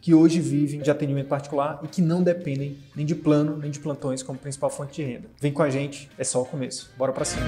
que hoje vivem de atendimento particular e que não dependem nem de plano nem de plantões como principal fonte de renda. Vem com a gente, é só o começo. Bora para cima.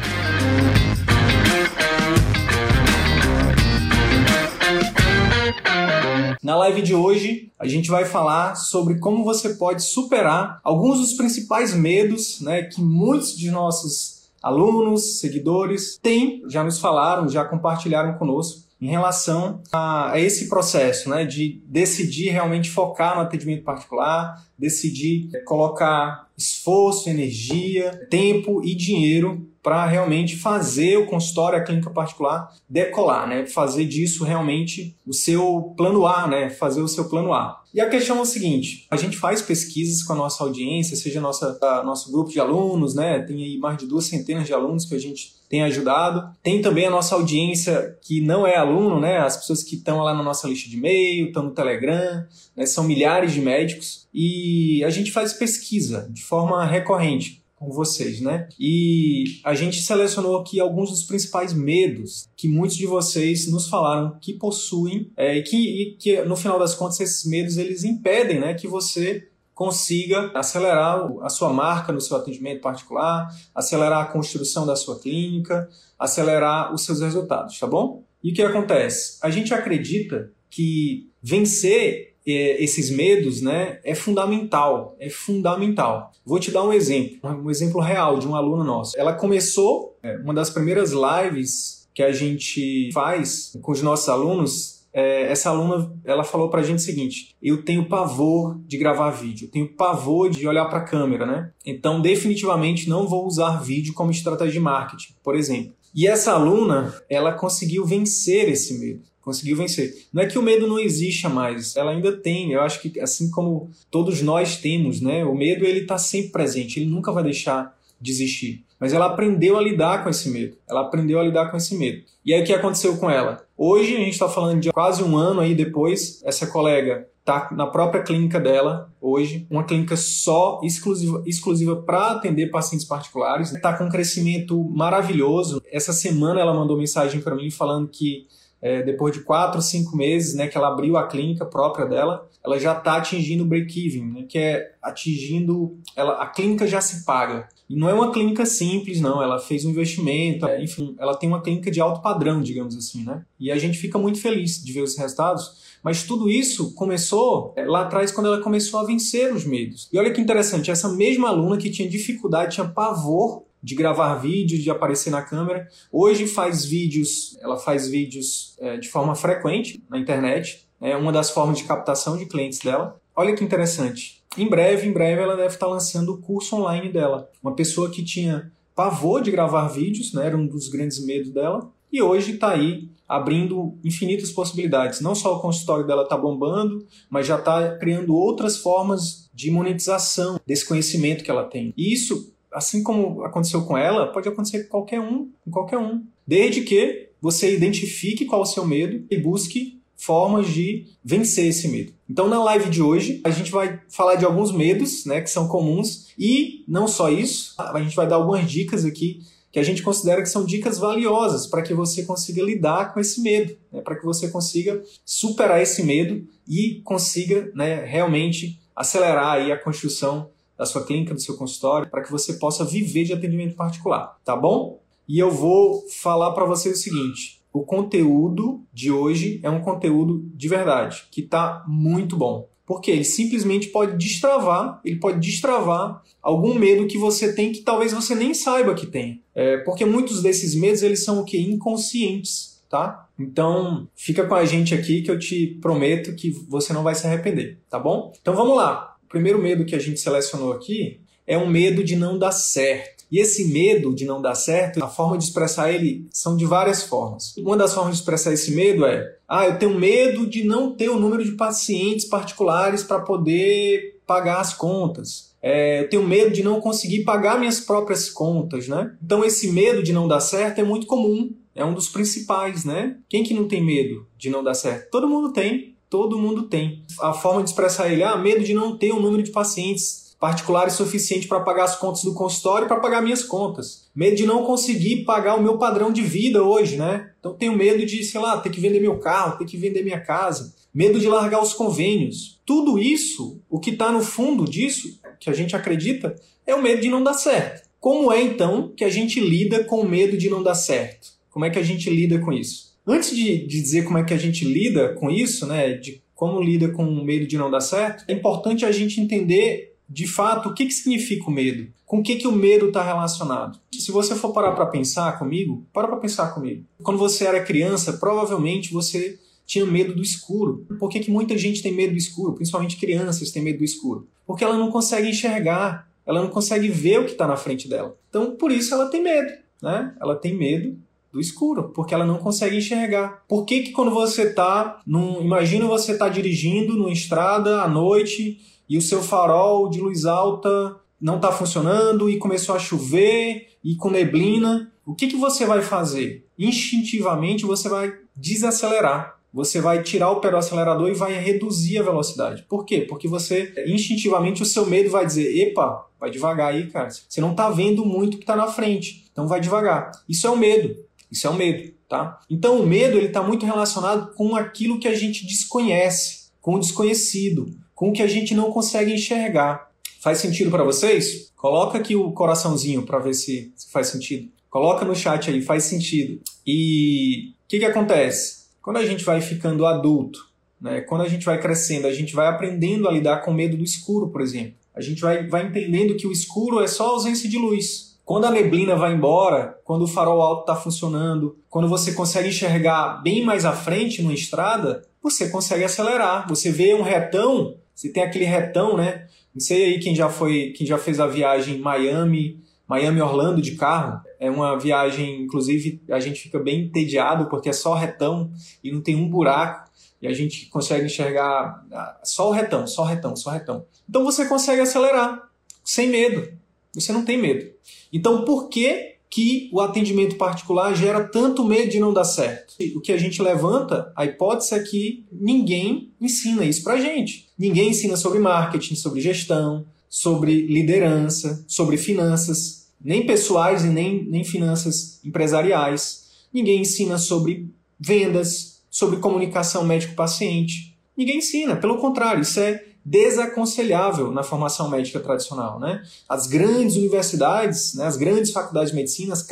Na live de hoje, a gente vai falar sobre como você pode superar alguns dos principais medos né, que muitos de nossos alunos, seguidores têm, já nos falaram, já compartilharam conosco em relação a, a, esse processo, né, de decidir realmente focar no atendimento particular, decidir colocar esforço, energia, tempo e dinheiro para realmente fazer o consultório, a clínica particular decolar, né? Fazer disso realmente o seu plano A, né? Fazer o seu plano A. E a questão é o seguinte: a gente faz pesquisas com a nossa audiência, seja nossa, a, nosso grupo de alunos, né? Tem aí mais de duas centenas de alunos que a gente tem ajudado. Tem também a nossa audiência que não é aluno, né? As pessoas que estão lá na nossa lista de e-mail, estão no Telegram, né? são milhares de médicos. E a gente faz pesquisa de forma recorrente com vocês, né? E a gente selecionou aqui alguns dos principais medos que muitos de vocês nos falaram que possuem é, e, que, e que no final das contas esses medos eles impedem, né, que você consiga acelerar a sua marca no seu atendimento particular, acelerar a construção da sua clínica, acelerar os seus resultados, tá bom? E o que acontece? A gente acredita que vencer esses medos, né, é fundamental, é fundamental. Vou te dar um exemplo, um exemplo real de um aluno nosso. Ela começou, é, uma das primeiras lives que a gente faz com os nossos alunos, é, essa aluna ela falou pra gente o seguinte: eu tenho pavor de gravar vídeo, eu tenho pavor de olhar para a câmera, né? Então, definitivamente não vou usar vídeo como estratégia de marketing, por exemplo. E essa aluna, ela conseguiu vencer esse medo conseguiu vencer. Não é que o medo não exista mais, ela ainda tem. Eu acho que assim como todos nós temos, né, o medo ele está sempre presente, ele nunca vai deixar de existir. Mas ela aprendeu a lidar com esse medo. Ela aprendeu a lidar com esse medo. E aí o que aconteceu com ela? Hoje a gente está falando de quase um ano aí depois. Essa colega está na própria clínica dela hoje, uma clínica só exclusiva, exclusiva para atender pacientes particulares. Está com um crescimento maravilhoso. Essa semana ela mandou mensagem para mim falando que é, depois de quatro, cinco meses, né, que ela abriu a clínica própria dela, ela já está atingindo o break-even, né, que é atingindo, ela, a clínica já se paga. E não é uma clínica simples, não. Ela fez um investimento, é, enfim, ela tem uma clínica de alto padrão, digamos assim, né? E a gente fica muito feliz de ver os resultados. Mas tudo isso começou é, lá atrás quando ela começou a vencer os medos. E olha que interessante, essa mesma aluna que tinha dificuldade, tinha pavor de gravar vídeo, de aparecer na câmera. Hoje faz vídeos, ela faz vídeos é, de forma frequente na internet. É uma das formas de captação de clientes dela. Olha que interessante. Em breve, em breve, ela deve estar lançando o curso online dela. Uma pessoa que tinha pavor de gravar vídeos, né, era um dos grandes medos dela, e hoje está aí abrindo infinitas possibilidades. Não só o consultório dela está bombando, mas já está criando outras formas de monetização desse conhecimento que ela tem. E isso assim como aconteceu com ela, pode acontecer com qualquer um, com qualquer um. Desde que você identifique qual é o seu medo e busque formas de vencer esse medo. Então, na live de hoje, a gente vai falar de alguns medos, né, que são comuns e não só isso, a gente vai dar algumas dicas aqui que a gente considera que são dicas valiosas para que você consiga lidar com esse medo, né, para que você consiga superar esse medo e consiga né, realmente acelerar aí a construção da sua clínica, do seu consultório, para que você possa viver de atendimento particular, tá bom? E eu vou falar para você o seguinte: o conteúdo de hoje é um conteúdo de verdade, que está muito bom. Porque ele simplesmente pode destravar, ele pode destravar algum medo que você tem que talvez você nem saiba que tem. É, porque muitos desses medos eles são o que? Inconscientes, tá? Então fica com a gente aqui que eu te prometo que você não vai se arrepender, tá bom? Então vamos lá primeiro medo que a gente selecionou aqui é um medo de não dar certo. E esse medo de não dar certo, a forma de expressar ele são de várias formas. Uma das formas de expressar esse medo é: ah, eu tenho medo de não ter o número de pacientes particulares para poder pagar as contas. É, eu tenho medo de não conseguir pagar minhas próprias contas, né? Então esse medo de não dar certo é muito comum, é um dos principais, né? Quem que não tem medo de não dar certo? Todo mundo tem, todo mundo tem. A forma de expressar ele, ah, medo de não ter um número de pacientes particulares suficiente para pagar as contas do consultório para pagar minhas contas. Medo de não conseguir pagar o meu padrão de vida hoje, né? Então tenho medo de, sei lá, ter que vender meu carro, ter que vender minha casa. Medo de largar os convênios. Tudo isso, o que está no fundo disso que a gente acredita é o medo de não dar certo. Como é então que a gente lida com o medo de não dar certo? Como é que a gente lida com isso? Antes de, de dizer como é que a gente lida com isso, né, de como lida com o medo de não dar certo, é importante a gente entender de fato o que, que significa o medo, com o que, que o medo está relacionado. Se você for parar para pensar comigo, para para pensar comigo. Quando você era criança, provavelmente você tinha medo do escuro. Por que, que muita gente tem medo do escuro? Principalmente crianças têm medo do escuro. Porque ela não consegue enxergar, ela não consegue ver o que está na frente dela. Então, por isso ela tem medo. Né? Ela tem medo do escuro, porque ela não consegue enxergar. Por que, que quando você está num. Imagina você está dirigindo numa estrada à noite e o seu farol de luz alta não está funcionando e começou a chover e com neblina. O que, que você vai fazer? Instintivamente você vai desacelerar você vai tirar o pé do acelerador e vai reduzir a velocidade. Por quê? Porque você, instintivamente, o seu medo vai dizer: epa, vai devagar aí, cara. Você não está vendo muito o que está na frente, então vai devagar. Isso é o medo. Isso é o medo, tá? Então o medo ele está muito relacionado com aquilo que a gente desconhece, com o desconhecido, com o que a gente não consegue enxergar. Faz sentido para vocês? Coloca aqui o coraçãozinho para ver se, se faz sentido. Coloca no chat aí, faz sentido. E o que, que acontece? Quando a gente vai ficando adulto, né, quando a gente vai crescendo, a gente vai aprendendo a lidar com medo do escuro, por exemplo. A gente vai, vai entendendo que o escuro é só ausência de luz. Quando a neblina vai embora, quando o farol alto está funcionando, quando você consegue enxergar bem mais à frente numa estrada, você consegue acelerar. Você vê um retão, você tem aquele retão, né? Não sei aí quem já foi, quem já fez a viagem Miami, Miami Orlando de carro. É uma viagem, inclusive, a gente fica bem entediado porque é só retão e não tem um buraco e a gente consegue enxergar ah, só o retão, só o retão, só o retão. Então você consegue acelerar sem medo. Você não tem medo. Então por que que o atendimento particular gera tanto medo de não dar certo? O que a gente levanta, a hipótese é que ninguém ensina isso pra gente. Ninguém ensina sobre marketing, sobre gestão, sobre liderança, sobre finanças nem pessoais e nem, nem finanças empresariais. Ninguém ensina sobre vendas, sobre comunicação médico-paciente. Ninguém ensina, pelo contrário, isso é desaconselhável na formação médica tradicional. Né? As grandes universidades, né, as grandes faculdades de medicina, as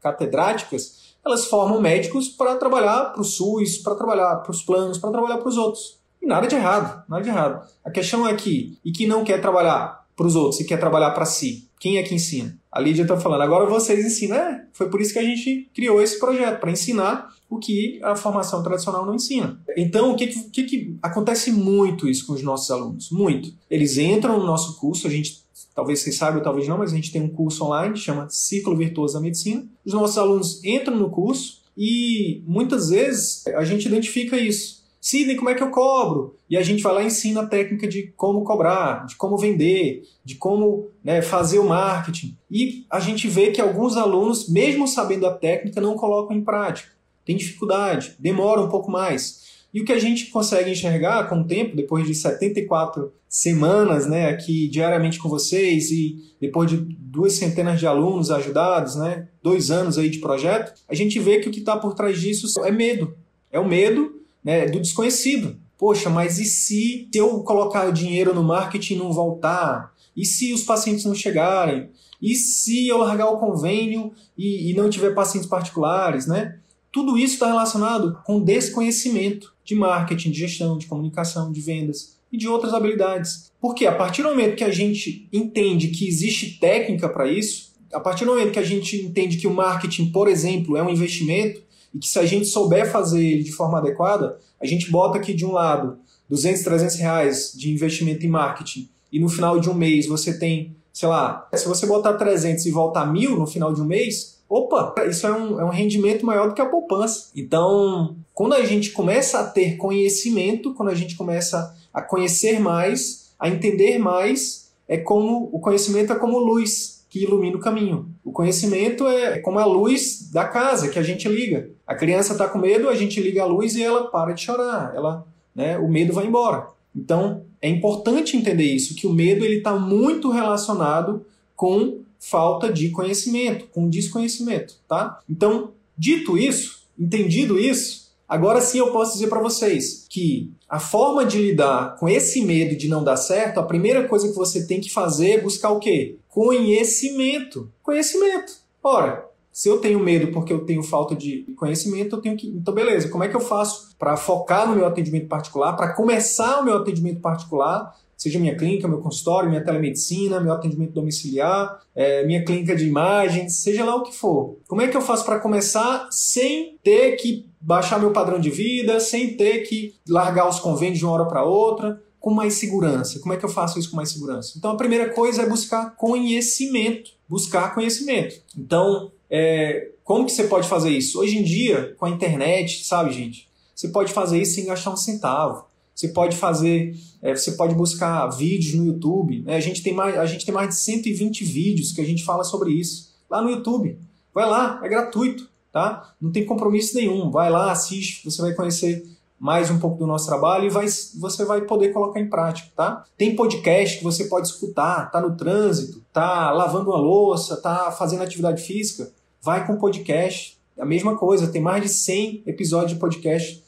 catedráticas, elas formam médicos para trabalhar para o SUS, para trabalhar para os planos, para trabalhar para os outros. E nada de errado, nada de errado. A questão é que, e que não quer trabalhar para os outros e quer trabalhar para si, quem é que ensina? A Lídia está falando, agora vocês ensinam. É, foi por isso que a gente criou esse projeto, para ensinar o que a formação tradicional não ensina. Então, o que, que, que acontece muito isso com os nossos alunos? Muito. Eles entram no nosso curso, a gente talvez vocês saibam, talvez não, mas a gente tem um curso online que chama Círculo Virtuoso da Medicina. Os nossos alunos entram no curso e muitas vezes a gente identifica isso. Sidney, como é que eu cobro? E a gente vai lá e ensina a técnica de como cobrar, de como vender, de como né, fazer o marketing. E a gente vê que alguns alunos, mesmo sabendo a técnica, não colocam em prática. Tem dificuldade, demora um pouco mais. E o que a gente consegue enxergar com o tempo, depois de 74 semanas né, aqui diariamente com vocês e depois de duas centenas de alunos ajudados, né, dois anos aí de projeto, a gente vê que o que está por trás disso é medo. É o medo né, do desconhecido. Poxa, mas e se eu colocar o dinheiro no marketing e não voltar? E se os pacientes não chegarem? E se eu largar o convênio e, e não tiver pacientes particulares, né? Tudo isso está relacionado com desconhecimento de marketing, de gestão, de comunicação, de vendas e de outras habilidades. Porque a partir do momento que a gente entende que existe técnica para isso, a partir do momento que a gente entende que o marketing, por exemplo, é um investimento, e que se a gente souber fazer ele de forma adequada, a gente bota aqui de um lado 200, 300 reais de investimento em marketing e no final de um mês você tem, sei lá, se você botar 300 e voltar mil no final de um mês, opa, isso é um, é um rendimento maior do que a poupança. Então, quando a gente começa a ter conhecimento, quando a gente começa a conhecer mais, a entender mais, é como o conhecimento é como luz que ilumina o caminho. O conhecimento é como a luz da casa que a gente liga. A criança está com medo, a gente liga a luz e ela para de chorar. Ela, né, o medo vai embora. Então, é importante entender isso, que o medo ele está muito relacionado com falta de conhecimento, com desconhecimento, tá? Então, dito isso, entendido isso, agora sim eu posso dizer para vocês que a forma de lidar com esse medo de não dar certo, a primeira coisa que você tem que fazer é buscar o quê? Conhecimento. Conhecimento. Ora, se eu tenho medo porque eu tenho falta de conhecimento, eu tenho que. Então, beleza, como é que eu faço para focar no meu atendimento particular, para começar o meu atendimento particular seja minha clínica, meu consultório, minha telemedicina, meu atendimento domiciliar, é, minha clínica de imagens, seja lá o que for. Como é que eu faço para começar sem ter que baixar meu padrão de vida, sem ter que largar os convênios de uma hora para outra? com mais segurança. Como é que eu faço isso com mais segurança? Então a primeira coisa é buscar conhecimento. Buscar conhecimento. Então, é, como que você pode fazer isso? Hoje em dia, com a internet, sabe, gente? Você pode fazer isso sem gastar um centavo. Você pode fazer, é, você pode buscar vídeos no YouTube. Né? A, gente tem mais, a gente tem mais de 120 vídeos que a gente fala sobre isso lá no YouTube. Vai lá, é gratuito, tá? Não tem compromisso nenhum. Vai lá, assiste, você vai conhecer mais um pouco do nosso trabalho e vai, você vai poder colocar em prática, tá? Tem podcast que você pode escutar, tá no trânsito, tá lavando uma louça, tá fazendo atividade física, vai com podcast. A mesma coisa, tem mais de 100 episódios de podcast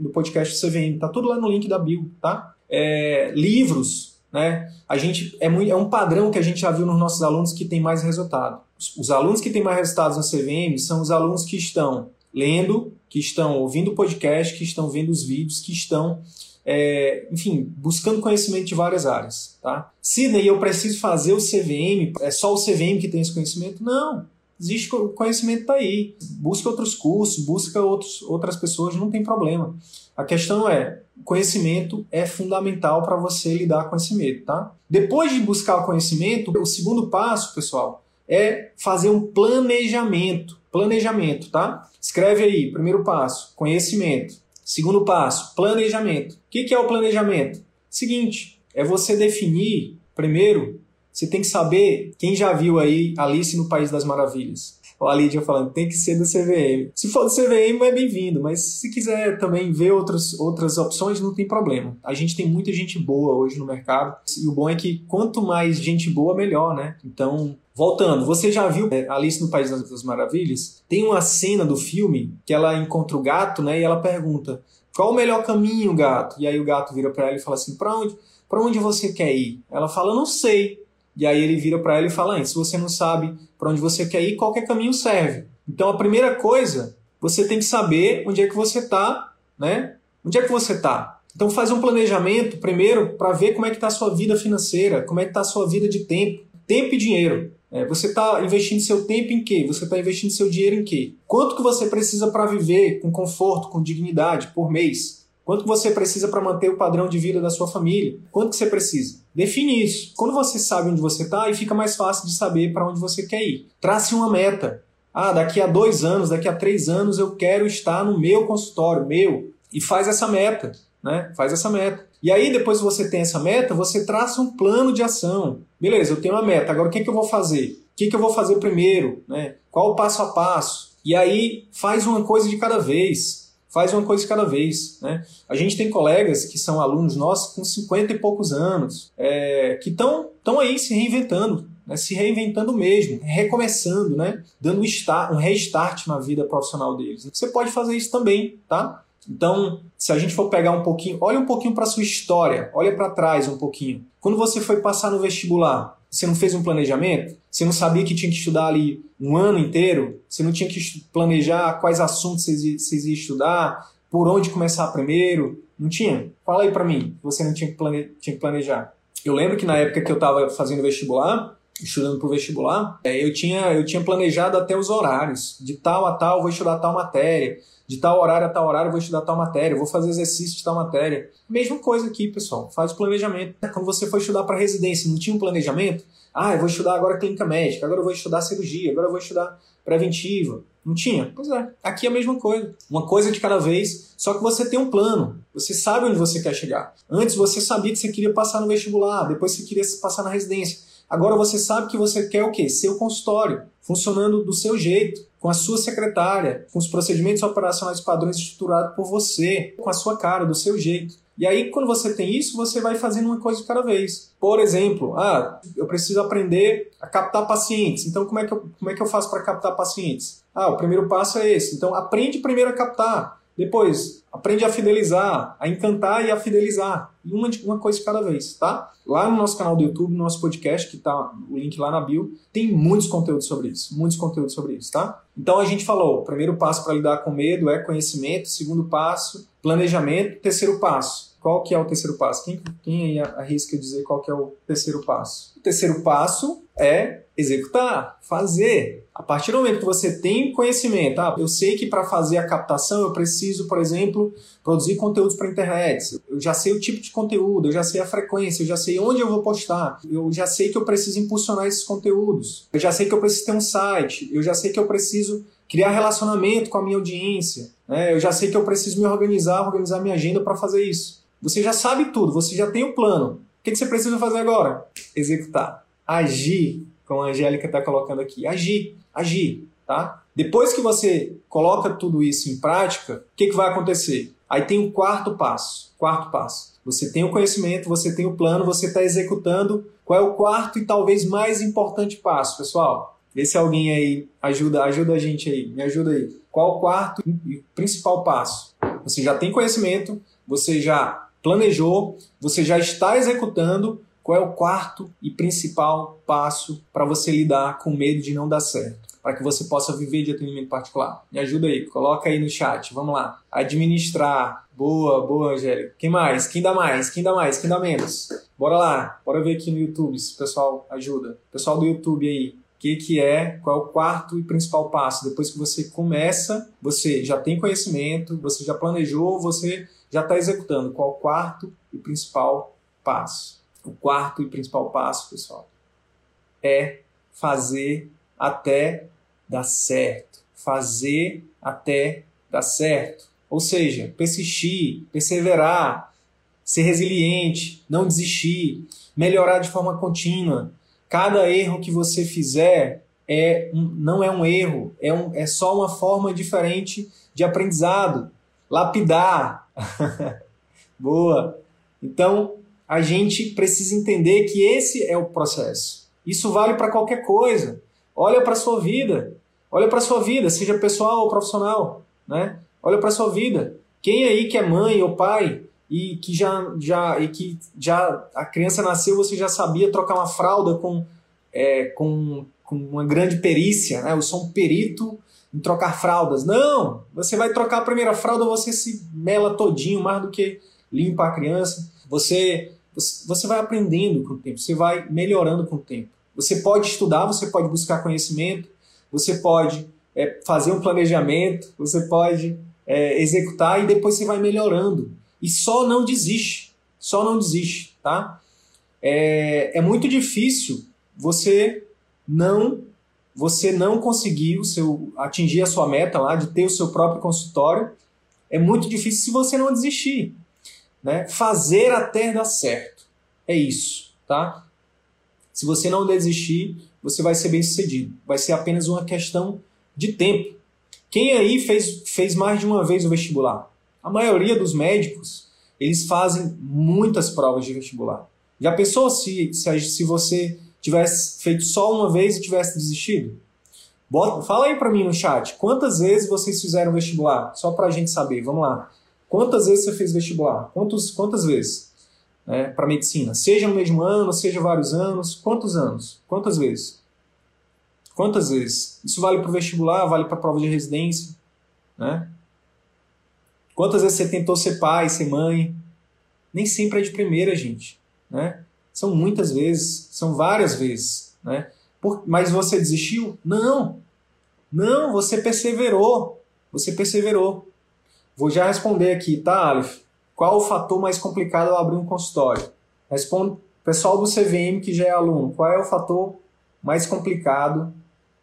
do podcast CVM. Tá tudo lá no link da bio, tá? É, livros, né? A gente é, muito, é um padrão que a gente já viu nos nossos alunos que tem mais resultado. Os, os alunos que têm mais resultados no CVM são os alunos que estão lendo, que estão ouvindo o podcast, que estão vendo os vídeos, que estão, é, enfim, buscando conhecimento de várias áreas, tá? Sidney, eu preciso fazer o CVM, é só o CVM que tem esse conhecimento? Não existe o conhecimento tá aí. Busca outros cursos, busca outros, outras pessoas, não tem problema. A questão é, conhecimento é fundamental para você lidar com esse medo, tá? Depois de buscar o conhecimento, o segundo passo, pessoal, é fazer um planejamento. Planejamento, tá? Escreve aí, primeiro passo, conhecimento. Segundo passo, planejamento. O que é o planejamento? Seguinte, é você definir, primeiro, você tem que saber, quem já viu aí Alice no País das Maravilhas? Ou a Lídia falando, tem que ser do CVM. Se for do CVM, é bem-vindo, mas se quiser também ver outras, outras opções, não tem problema. A gente tem muita gente boa hoje no mercado, e o bom é que quanto mais gente boa, melhor, né? Então, Voltando, você já viu é, Alice no País das Maravilhas? Tem uma cena do filme que ela encontra o gato, né? E ela pergunta: "Qual o melhor caminho, gato?" E aí o gato vira para ela e fala assim: "Para onde? Para onde você quer ir?" Ela fala: "Não sei." E aí ele vira para ela e fala: se você não sabe para onde você quer ir, qualquer caminho serve. Então a primeira coisa, você tem que saber onde é que você está, né? Onde é que você está? Então faz um planejamento primeiro para ver como é que está a sua vida financeira, como é que está a sua vida de tempo, tempo e dinheiro. É, você está investindo seu tempo em quê? Você está investindo seu dinheiro em quê? Quanto que você precisa para viver com conforto, com dignidade por mês? Quanto você precisa para manter o padrão de vida da sua família? Quanto que você precisa? Define isso. Quando você sabe onde você está, aí fica mais fácil de saber para onde você quer ir. Trace uma meta. Ah, daqui a dois anos, daqui a três anos eu quero estar no meu consultório, meu. E faz essa meta, né? Faz essa meta. E aí, depois que você tem essa meta, você traça um plano de ação. Beleza, eu tenho uma meta, agora o que, é que eu vou fazer? O que, é que eu vou fazer primeiro? Né? Qual o passo a passo? E aí, faz uma coisa de cada vez faz uma coisa cada vez. Né? A gente tem colegas que são alunos nossos com 50 e poucos anos, é, que estão aí se reinventando, né? se reinventando mesmo, recomeçando, né? dando um, um restart na vida profissional deles. Você pode fazer isso também, tá? Então, se a gente for pegar um pouquinho, olha um pouquinho para sua história, olha para trás um pouquinho. Quando você foi passar no vestibular, você não fez um planejamento? Você não sabia que tinha que estudar ali um ano inteiro? Você não tinha que planejar quais assuntos vocês iam estudar? Por onde começar primeiro? Não tinha? Fala aí para mim, você não tinha que, plane... tinha que planejar. Eu lembro que na época que eu estava fazendo vestibular, estudando para o vestibular, é, eu, tinha, eu tinha planejado até os horários. De tal a tal, vou estudar tal matéria. De tal horário a tal horário, vou estudar tal matéria. Vou fazer exercício de tal matéria. Mesma coisa aqui, pessoal. Faz o planejamento. Quando você for estudar para residência, não tinha um planejamento? Ah, eu vou estudar agora clínica médica, agora eu vou estudar cirurgia, agora eu vou estudar preventiva. Não tinha? Pois é. Aqui é a mesma coisa. Uma coisa de cada vez, só que você tem um plano. Você sabe onde você quer chegar. Antes você sabia que você queria passar no vestibular, depois você queria passar na residência. Agora você sabe que você quer o quê? Seu consultório, funcionando do seu jeito, com a sua secretária, com os procedimentos operacionais padrões estruturados por você, com a sua cara, do seu jeito. E aí, quando você tem isso, você vai fazendo uma coisa de cada vez. Por exemplo, ah, eu preciso aprender a captar pacientes. Então, como é que eu, como é que eu faço para captar pacientes? Ah, o primeiro passo é esse. Então, aprende primeiro a captar. Depois, aprende a fidelizar, a encantar e a fidelizar. Uma, uma coisa cada vez, tá? Lá no nosso canal do YouTube, no nosso podcast, que tá o link lá na bio, tem muitos conteúdos sobre isso. Muitos conteúdos sobre isso, tá? Então a gente falou: primeiro passo para lidar com medo é conhecimento, segundo passo, planejamento, terceiro passo. Qual que é o terceiro passo? Quem, quem arrisca dizer qual que é o terceiro passo? O terceiro passo é executar, fazer. A partir do momento que você tem conhecimento, ah, eu sei que para fazer a captação eu preciso, por exemplo, produzir conteúdos para internet. Eu já sei o tipo de conteúdo, eu já sei a frequência, eu já sei onde eu vou postar, eu já sei que eu preciso impulsionar esses conteúdos, eu já sei que eu preciso ter um site, eu já sei que eu preciso criar relacionamento com a minha audiência, né? eu já sei que eu preciso me organizar, organizar minha agenda para fazer isso. Você já sabe tudo, você já tem o plano. O que você precisa fazer agora? Executar, agir como a Angélica está colocando aqui. Agir, agir, tá? Depois que você coloca tudo isso em prática, o que, que vai acontecer? Aí tem o quarto passo. Quarto passo. Você tem o conhecimento, você tem o plano, você está executando. Qual é o quarto e talvez mais importante passo, pessoal? Vê se alguém aí ajuda, ajuda a gente aí, me ajuda aí. Qual o quarto e principal passo? Você já tem conhecimento, você já planejou, você já está executando, qual é o quarto e principal passo para você lidar com medo de não dar certo? Para que você possa viver de atendimento particular. Me ajuda aí, coloca aí no chat. Vamos lá. Administrar. Boa, boa, Angélica. Quem mais? Quem dá mais? Quem dá mais? Quem dá menos? Bora lá. Bora ver aqui no YouTube se o pessoal ajuda. Pessoal do YouTube aí, que, que é, qual é o quarto e principal passo. Depois que você começa, você já tem conhecimento, você já planejou, você já está executando. Qual é o quarto e principal passo? O quarto e principal passo, pessoal, é fazer até dar certo. Fazer até dar certo. Ou seja, persistir, perseverar, ser resiliente, não desistir, melhorar de forma contínua. Cada erro que você fizer é um, não é um erro, é, um, é só uma forma diferente de aprendizado. Lapidar. Boa. Então, a gente precisa entender que esse é o processo. Isso vale para qualquer coisa. Olha para a sua vida. Olha para a sua vida, seja pessoal ou profissional. Né? Olha para a sua vida. Quem aí que é mãe ou pai e que já, já, e que já a criança nasceu, você já sabia trocar uma fralda com, é, com, com uma grande perícia, né? Eu sou um perito em trocar fraldas. Não! Você vai trocar a primeira fralda, você se mela todinho, mais do que limpa a criança. Você você vai aprendendo com o tempo, você vai melhorando com o tempo. Você pode estudar, você pode buscar conhecimento, você pode é, fazer um planejamento, você pode é, executar e depois você vai melhorando. E só não desiste, só não desiste, tá? É, é muito difícil você não você não conseguir o seu atingir a sua meta lá de ter o seu próprio consultório. É muito difícil se você não desistir. Né? Fazer até dar certo. É isso, tá? Se você não desistir, você vai ser bem sucedido. Vai ser apenas uma questão de tempo. Quem aí fez, fez mais de uma vez o vestibular? A maioria dos médicos, eles fazem muitas provas de vestibular. Já pensou se, se, se você tivesse feito só uma vez e tivesse desistido? Bota, fala aí para mim no chat, quantas vezes vocês fizeram vestibular? Só para a gente saber, vamos lá. Quantas vezes você fez vestibular? Quantos, quantas vezes? Né, para medicina? Seja no mesmo ano, seja vários anos. Quantos anos? Quantas vezes? Quantas vezes? Isso vale para o vestibular, vale para a prova de residência. Né? Quantas vezes você tentou ser pai, ser mãe? Nem sempre é de primeira, gente. Né? São muitas vezes, são várias vezes. Né? Por, mas você desistiu? Não. Não, você perseverou. Você perseverou. Vou já responder aqui, tá, Aleph? Qual o fator mais complicado ao abrir um consultório? Responde, pessoal do CVM que já é aluno, qual é o fator mais complicado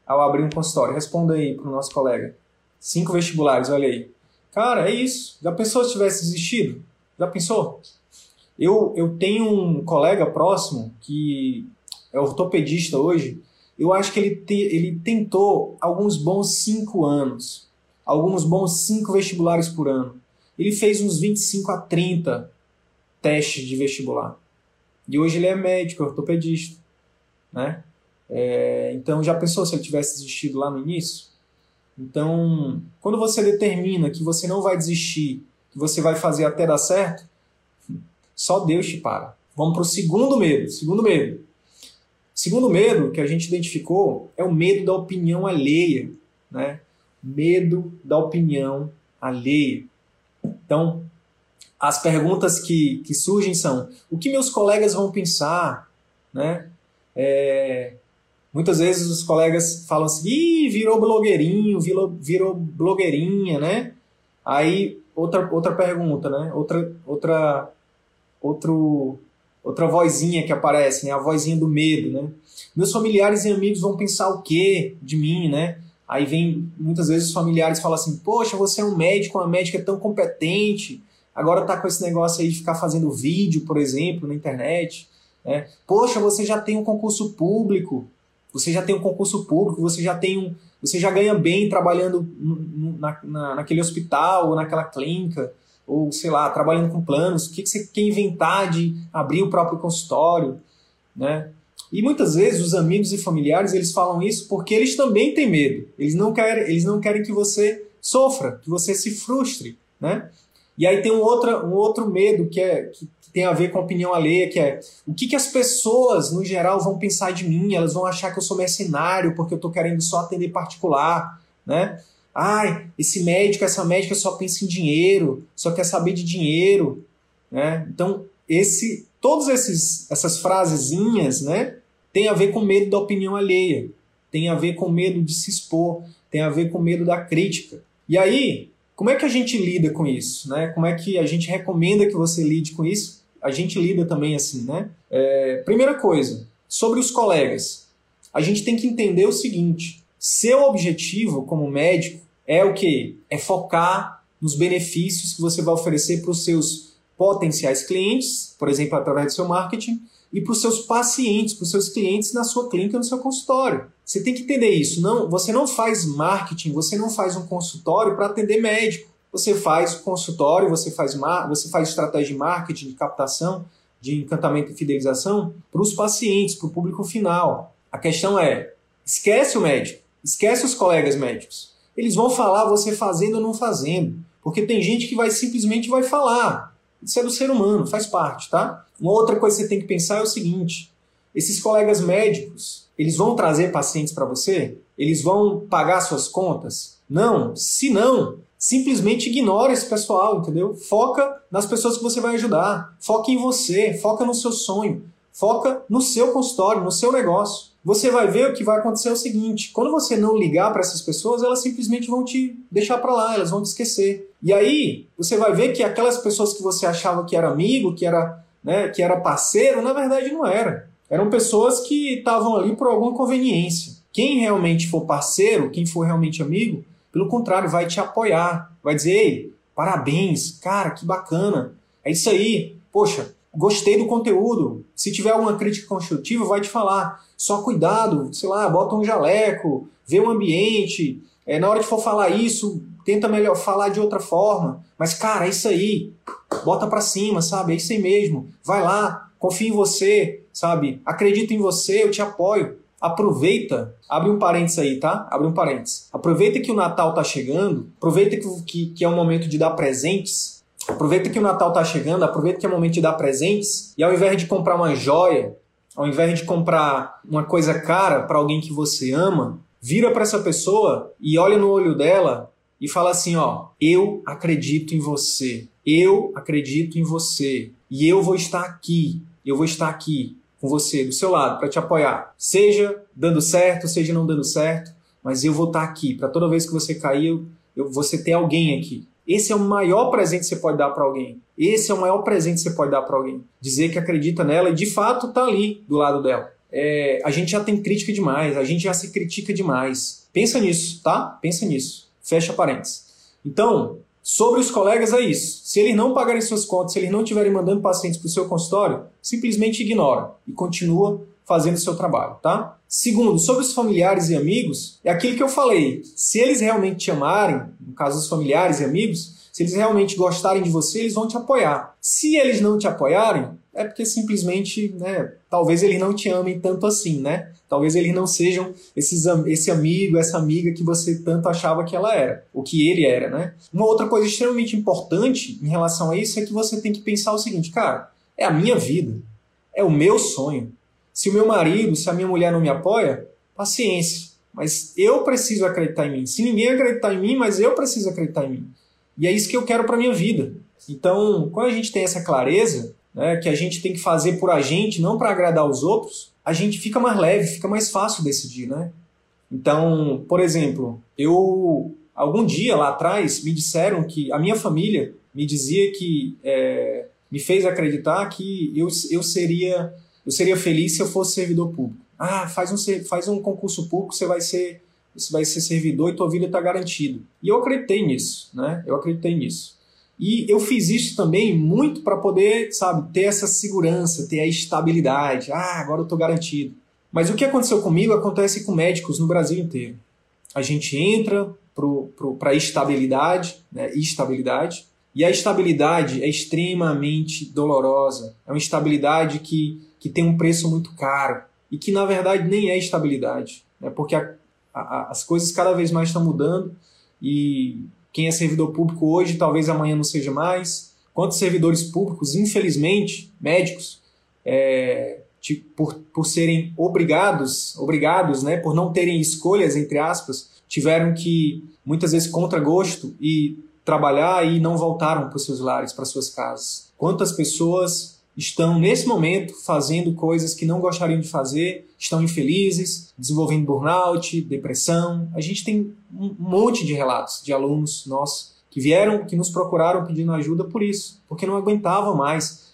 ao abrir um consultório? Responda aí para o nosso colega. Cinco vestibulares, olha aí. Cara, é isso. Já pensou se tivesse desistido? Já pensou? Eu, eu tenho um colega próximo que é ortopedista hoje. Eu acho que ele, te, ele tentou alguns bons cinco anos, alguns bons cinco vestibulares por ano. Ele fez uns 25 a 30 testes de vestibular. E hoje ele é médico, ortopedista. Né? É, então, já pensou se ele tivesse desistido lá no início? Então, quando você determina que você não vai desistir, que você vai fazer até dar certo, só Deus te para. Vamos para o segundo medo. Segundo medo. Segundo medo que a gente identificou é o medo da opinião alheia, né? Medo da opinião alheia. Então, as perguntas que, que surgem são: o que meus colegas vão pensar, né? É, Muitas vezes os colegas falam assim, Ih, virou blogueirinho, virou, virou blogueirinha, né? Aí, outra, outra pergunta, né? Outra, outra, outro, outra vozinha que aparece, né? A vozinha do medo, né? Meus familiares e amigos vão pensar o quê de mim, né? Aí vem, muitas vezes os familiares falam assim, poxa, você é um médico, uma médica tão competente, agora tá com esse negócio aí de ficar fazendo vídeo, por exemplo, na internet, né? Poxa, você já tem um concurso público, você já tem um concurso público, você já tem um, você já ganha bem trabalhando na, na, naquele hospital ou naquela clínica, ou sei lá, trabalhando com planos. O que, que você quer inventar de abrir o próprio consultório, né? E muitas vezes os amigos e familiares eles falam isso porque eles também têm medo. Eles não querem, eles não querem que você sofra, que você se frustre, né? E aí tem um outro, um outro medo que é que tem a ver com a opinião alheia, que é o que, que as pessoas, no geral, vão pensar de mim? Elas vão achar que eu sou mercenário porque eu estou querendo só atender particular, né? Ai, esse médico, essa médica só pensa em dinheiro, só quer saber de dinheiro, né? Então, esse, todas esses, essas frasezinhas, né, tem a ver com medo da opinião alheia, tem a ver com medo de se expor, tem a ver com medo da crítica. E aí, como é que a gente lida com isso, né? Como é que a gente recomenda que você lide com isso? a gente lida também assim, né? É, primeira coisa, sobre os colegas. A gente tem que entender o seguinte: seu objetivo como médico é o que? É focar nos benefícios que você vai oferecer para os seus potenciais clientes, por exemplo, através do seu marketing, e para os seus pacientes, para os seus clientes na sua clínica, no seu consultório. Você tem que entender isso. Não, você não faz marketing, você não faz um consultório para atender médico. Você faz consultório, você faz, você faz estratégia de marketing, de captação, de encantamento e fidelização para os pacientes, para o público final. A questão é: esquece o médico, esquece os colegas médicos. Eles vão falar você fazendo ou não fazendo. Porque tem gente que vai simplesmente vai falar. Isso é do ser humano, faz parte, tá? Uma outra coisa que você tem que pensar é o seguinte: esses colegas médicos, eles vão trazer pacientes para você? Eles vão pagar suas contas? Não. Se não, simplesmente ignora esse pessoal, entendeu? Foca nas pessoas que você vai ajudar. Foca em você, foca no seu sonho, foca no seu consultório, no seu negócio. Você vai ver o que vai acontecer é o seguinte: quando você não ligar para essas pessoas, elas simplesmente vão te deixar para lá, elas vão te esquecer. E aí você vai ver que aquelas pessoas que você achava que era amigo, que era, né, que era parceiro, na verdade não era. Eram pessoas que estavam ali por alguma conveniência. Quem realmente for parceiro, quem for realmente amigo, pelo contrário, vai te apoiar, vai dizer, ei, parabéns, cara, que bacana. É isso aí, poxa, gostei do conteúdo. Se tiver alguma crítica construtiva, vai te falar. Só cuidado, sei lá, bota um jaleco, vê o ambiente. É, na hora que for falar isso, tenta melhor falar de outra forma. Mas, cara, é isso aí. Bota pra cima, sabe? É isso aí mesmo. Vai lá, confia em você, sabe? Acredito em você, eu te apoio aproveita, abre um parênteses aí, tá? Abre um parênteses. Aproveita que o Natal tá chegando, aproveita que, que, que é o momento de dar presentes, aproveita que o Natal tá chegando, aproveita que é o momento de dar presentes, e ao invés de comprar uma joia, ao invés de comprar uma coisa cara para alguém que você ama, vira para essa pessoa e olha no olho dela e fala assim, ó, eu acredito em você. Eu acredito em você. E eu vou estar aqui. Eu vou estar aqui com você, do seu lado, para te apoiar. Seja dando certo, seja não dando certo, mas eu vou estar aqui. Para toda vez que você cair, eu, você ter alguém aqui. Esse é o maior presente que você pode dar para alguém. Esse é o maior presente que você pode dar para alguém. Dizer que acredita nela e de fato tá ali do lado dela. É, a gente já tem crítica demais, a gente já se critica demais. Pensa nisso, tá? Pensa nisso. Fecha parênteses. Então, sobre os colegas é isso. Se eles não pagarem suas contas, se eles não estiverem mandando pacientes para o seu consultório, simplesmente ignora e continua fazendo seu trabalho, tá? Segundo, sobre os familiares e amigos, é aquilo que eu falei. Se eles realmente te amarem, no caso dos familiares e amigos, se eles realmente gostarem de você, eles vão te apoiar. Se eles não te apoiarem, é porque simplesmente, né, talvez eles não te amem tanto assim, né? Talvez eles não sejam esses, esse amigo, essa amiga que você tanto achava que ela era, o que ele era, né? Uma outra coisa extremamente importante em relação a isso é que você tem que pensar o seguinte, cara, é a minha vida, é o meu sonho. Se o meu marido, se a minha mulher não me apoia, paciência. Mas eu preciso acreditar em mim. Se ninguém acreditar em mim, mas eu preciso acreditar em mim. E é isso que eu quero para minha vida. Então, quando a gente tem essa clareza, né, que a gente tem que fazer por a gente, não para agradar os outros, a gente fica mais leve, fica mais fácil decidir, né? Então, por exemplo, eu algum dia lá atrás me disseram que a minha família me dizia que é, me fez acreditar que eu, eu seria eu seria feliz se eu fosse servidor público. Ah, faz um, faz um concurso público, você vai ser você vai ser servidor e tua vida está garantida. E eu acreditei nisso, né? Eu acreditei nisso. E eu fiz isso também muito para poder, sabe, ter essa segurança, ter a estabilidade. Ah, agora eu estou garantido. Mas o que aconteceu comigo acontece com médicos no Brasil inteiro. A gente entra para a estabilidade, né, estabilidade, e a estabilidade é extremamente dolorosa. É uma estabilidade que que tem um preço muito caro e que na verdade nem é estabilidade, né? porque a, a, as coisas cada vez mais estão mudando e quem é servidor público hoje talvez amanhã não seja mais. Quantos servidores públicos, infelizmente, médicos, é, por, por serem obrigados, obrigados, né, por não terem escolhas entre aspas, tiveram que muitas vezes contra gosto e trabalhar e não voltaram para os seus lares, para suas casas. Quantas pessoas estão, nesse momento, fazendo coisas que não gostariam de fazer, estão infelizes, desenvolvendo burnout, depressão. A gente tem um monte de relatos de alunos nossos que vieram, que nos procuraram pedindo ajuda por isso, porque não aguentavam mais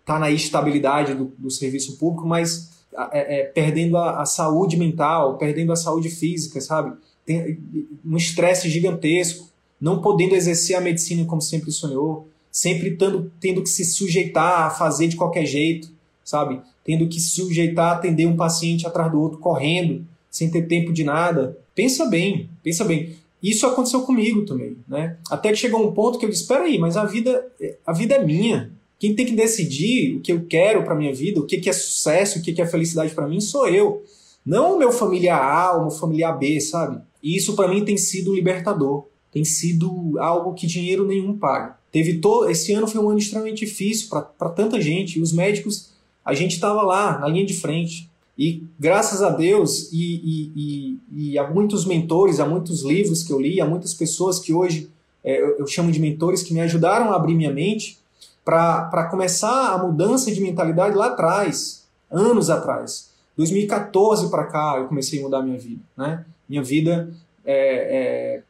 estar tá na estabilidade do, do serviço público, mas é, é, perdendo a, a, saúde mental, perdendo a saúde física, sabe? Tem um estresse gigantesco, não podendo exercer a medicina como sempre sonhou sempre tendo, tendo que se sujeitar a fazer de qualquer jeito, sabe? Tendo que se sujeitar a atender um paciente atrás do outro, correndo, sem ter tempo de nada. Pensa bem, pensa bem. Isso aconteceu comigo também, né? Até que chegou um ponto que eu disse, espera aí, mas a vida, a vida é minha. Quem tem que decidir o que eu quero para minha vida, o que é sucesso, o que é felicidade para mim, sou eu. Não o meu familiar A ou o meu familiar B, sabe? E isso para mim tem sido libertador. Tem sido algo que dinheiro nenhum paga. Teve todo esse ano foi um ano extremamente difícil para tanta gente. E os médicos, a gente estava lá na linha de frente. E graças a Deus e, e, e, e, a muitos mentores, a muitos livros que eu li, a muitas pessoas que hoje é, eu, eu chamo de mentores que me ajudaram a abrir minha mente para começar a mudança de mentalidade lá atrás, anos atrás. 2014 para cá eu comecei a mudar minha vida, né? Minha vida é, é,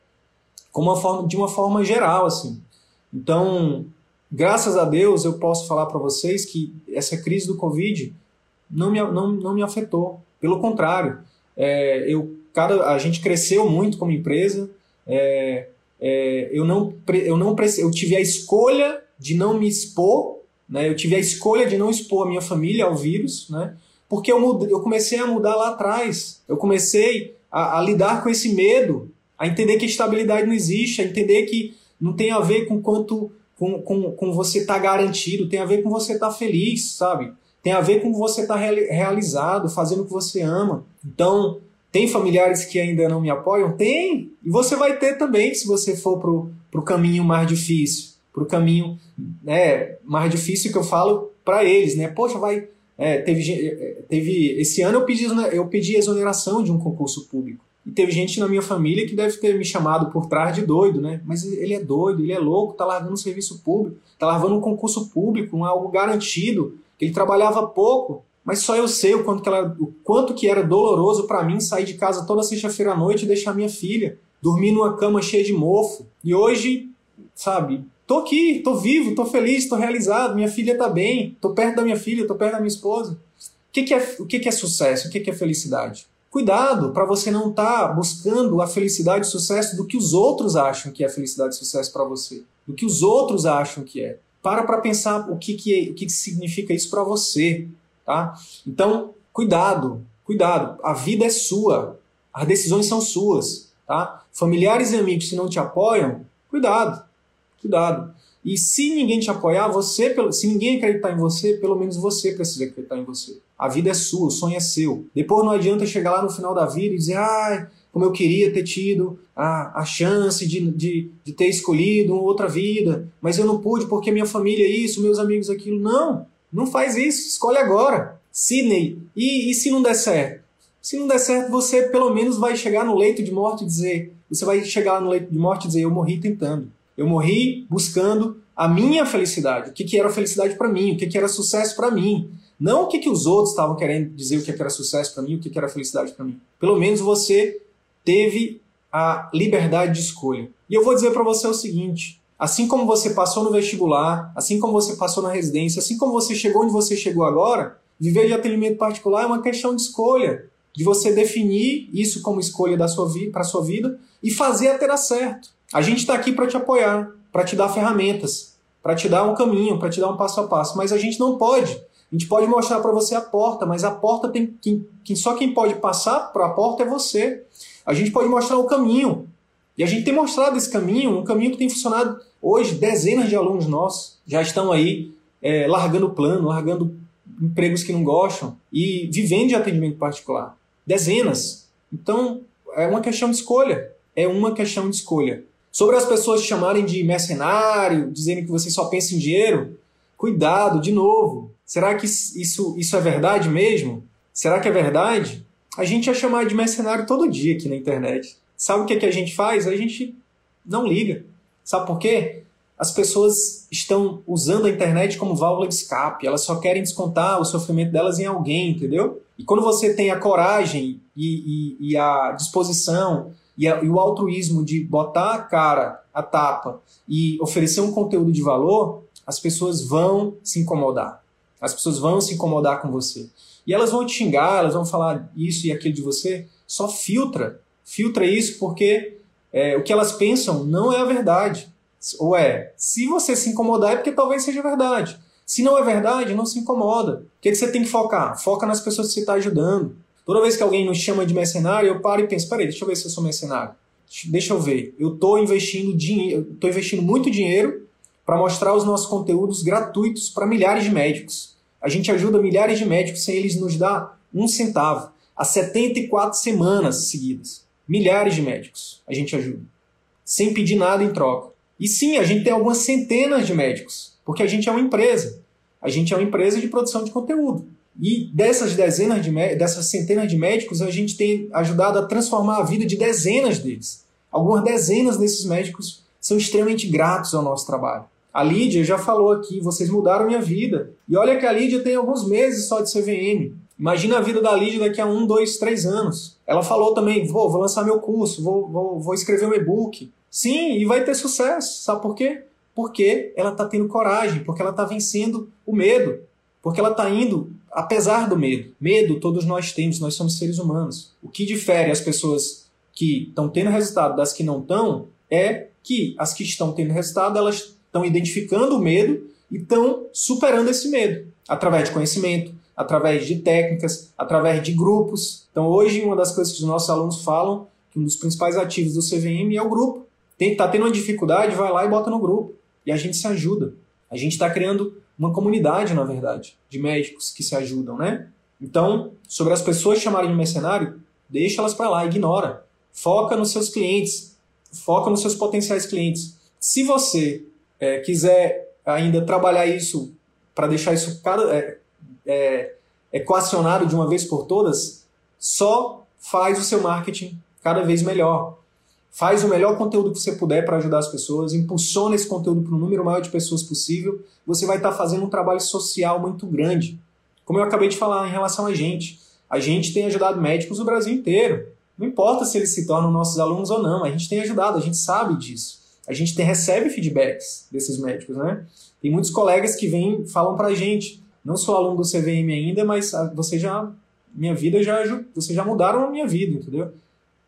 como uma forma, de uma forma geral, assim. Então, graças a Deus, eu posso falar para vocês que essa crise do Covid não me, não, não me afetou. Pelo contrário, é, eu, cada, a gente cresceu muito como empresa. É, é, eu, não, eu, não, eu tive a escolha de não me expor, né? eu tive a escolha de não expor a minha família ao vírus, né? porque eu, mudei, eu comecei a mudar lá atrás. Eu comecei a, a lidar com esse medo, a entender que estabilidade não existe, a entender que não tem a ver com quanto com, com, com você tá garantido, tem a ver com você estar tá feliz, sabe? Tem a ver com você estar tá realizado, fazendo o que você ama. Então, tem familiares que ainda não me apoiam? Tem! E você vai ter também se você for pro, pro caminho mais difícil. Pro caminho né, mais difícil que eu falo para eles, né? Poxa, vai. É, teve, é, teve, esse ano eu pedi, eu pedi exoneração de um concurso público. E teve gente na minha família que deve ter me chamado por trás de doido, né? Mas ele é doido, ele é louco, tá largando um serviço público, tá largando um concurso público, um algo garantido, ele trabalhava pouco, Mas só eu sei o quanto que, ela, o quanto que era doloroso para mim sair de casa toda sexta-feira à noite e deixar minha filha dormir numa cama cheia de mofo. E hoje, sabe, tô aqui, tô vivo, tô feliz, tô realizado, minha filha tá bem, tô perto da minha filha, tô perto da minha esposa. O que, que é, o que, que é sucesso? O que, que é felicidade? Cuidado para você não estar tá buscando a felicidade e sucesso do que os outros acham que é felicidade e sucesso para você, do que os outros acham que é. Para para pensar o que, que, o que, significa isso para você, tá? Então, cuidado, cuidado. A vida é sua, as decisões são suas, tá? Familiares e amigos que não te apoiam, cuidado, cuidado. E se ninguém te apoiar, você, se ninguém acreditar em você, pelo menos você precisa acreditar em você. A vida é sua, o sonho é seu. Depois não adianta chegar lá no final da vida e dizer, ai, como eu queria ter tido a, a chance de, de, de ter escolhido outra vida, mas eu não pude porque minha família é isso, meus amigos aquilo. Não, não faz isso, escolhe agora. Sidney, e, e se não der certo? Se não der certo, você pelo menos vai chegar no leito de morte e dizer, você vai chegar no leito de morte e dizer, eu morri tentando. Eu morri buscando a minha felicidade. O que, que era felicidade para mim? O que, que era sucesso para mim? Não o que, que os outros estavam querendo dizer o que, que era sucesso para mim, o que, que era felicidade para mim. Pelo menos você teve a liberdade de escolha. E eu vou dizer para você o seguinte: assim como você passou no vestibular, assim como você passou na residência, assim como você chegou onde você chegou agora, viver de atendimento particular é uma questão de escolha, de você definir isso como escolha da sua vida para sua vida e fazer até dar certo. A gente está aqui para te apoiar, para te dar ferramentas, para te dar um caminho, para te dar um passo a passo, mas a gente não pode. A gente pode mostrar para você a porta, mas a porta tem quem, quem só quem pode passar para a porta é você. A gente pode mostrar o caminho. E a gente tem mostrado esse caminho, um caminho que tem funcionado hoje. Dezenas de alunos nossos já estão aí é, largando o plano, largando empregos que não gostam e vivendo de atendimento particular. Dezenas. Então, é uma questão de escolha. É uma questão de escolha. Sobre as pessoas te chamarem de mercenário, dizerem que você só pensa em dinheiro, cuidado, de novo. Será que isso, isso é verdade mesmo? Será que é verdade? A gente é chamado de mercenário todo dia aqui na internet. Sabe o que, é que a gente faz? A gente não liga. Sabe por quê? As pessoas estão usando a internet como válvula de escape. Elas só querem descontar o sofrimento delas em alguém, entendeu? E quando você tem a coragem e, e, e a disposição e, a, e o altruísmo de botar a cara, a tapa e oferecer um conteúdo de valor, as pessoas vão se incomodar. As pessoas vão se incomodar com você. E elas vão te xingar, elas vão falar isso e aquilo de você. Só filtra. Filtra isso porque é, o que elas pensam não é a verdade. Ou é, se você se incomodar é porque talvez seja verdade. Se não é verdade, não se incomoda. O que, que você tem que focar? Foca nas pessoas que você está ajudando. Toda vez que alguém nos chama de mercenário, eu paro e penso, peraí, deixa eu ver se eu sou mercenário. Deixa eu ver. Eu estou investindo dinheiro, estou investindo muito dinheiro para mostrar os nossos conteúdos gratuitos para milhares de médicos. A gente ajuda milhares de médicos sem eles nos dar um centavo. Há 74 semanas seguidas. Milhares de médicos a gente ajuda. Sem pedir nada em troca. E sim, a gente tem algumas centenas de médicos. Porque a gente é uma empresa. A gente é uma empresa de produção de conteúdo. E dessas dezenas de dessas centenas de médicos, a gente tem ajudado a transformar a vida de dezenas deles. Algumas dezenas desses médicos são extremamente gratos ao nosso trabalho. A Lídia já falou aqui, vocês mudaram minha vida. E olha que a Lídia tem alguns meses só de CVM. Imagina a vida da Lídia daqui a um, dois, três anos. Ela falou também, vou, vou lançar meu curso, vou, vou, vou escrever um e-book. Sim, e vai ter sucesso. Sabe por quê? Porque ela está tendo coragem, porque ela está vencendo o medo, porque ela está indo apesar do medo. Medo todos nós temos, nós somos seres humanos. O que difere as pessoas que estão tendo resultado das que não estão é que as que estão tendo resultado, elas estão identificando o medo e estão superando esse medo através de conhecimento, através de técnicas, através de grupos. Então, hoje, uma das coisas que os nossos alunos falam, que um dos principais ativos do CVM é o grupo. Tem tá tendo uma dificuldade, vai lá e bota no grupo. E a gente se ajuda. A gente está criando uma comunidade, na verdade, de médicos que se ajudam, né? Então, sobre as pessoas chamarem de mercenário, deixa elas para lá, ignora. Foca nos seus clientes, foca nos seus potenciais clientes. Se você é, quiser ainda trabalhar isso para deixar isso cada, é, é, equacionado de uma vez por todas, só faz o seu marketing cada vez melhor. Faz o melhor conteúdo que você puder para ajudar as pessoas, impulsiona esse conteúdo para o número maior de pessoas possível. Você vai estar tá fazendo um trabalho social muito grande. Como eu acabei de falar em relação a gente, a gente tem ajudado médicos do Brasil inteiro. Não importa se eles se tornam nossos alunos ou não, a gente tem ajudado, a gente sabe disso. A gente tem, recebe feedbacks desses médicos, né? Tem muitos colegas que vêm falam pra gente, não sou aluno do CVM ainda, mas ah, você já minha vida já você já mudaram a minha vida, entendeu?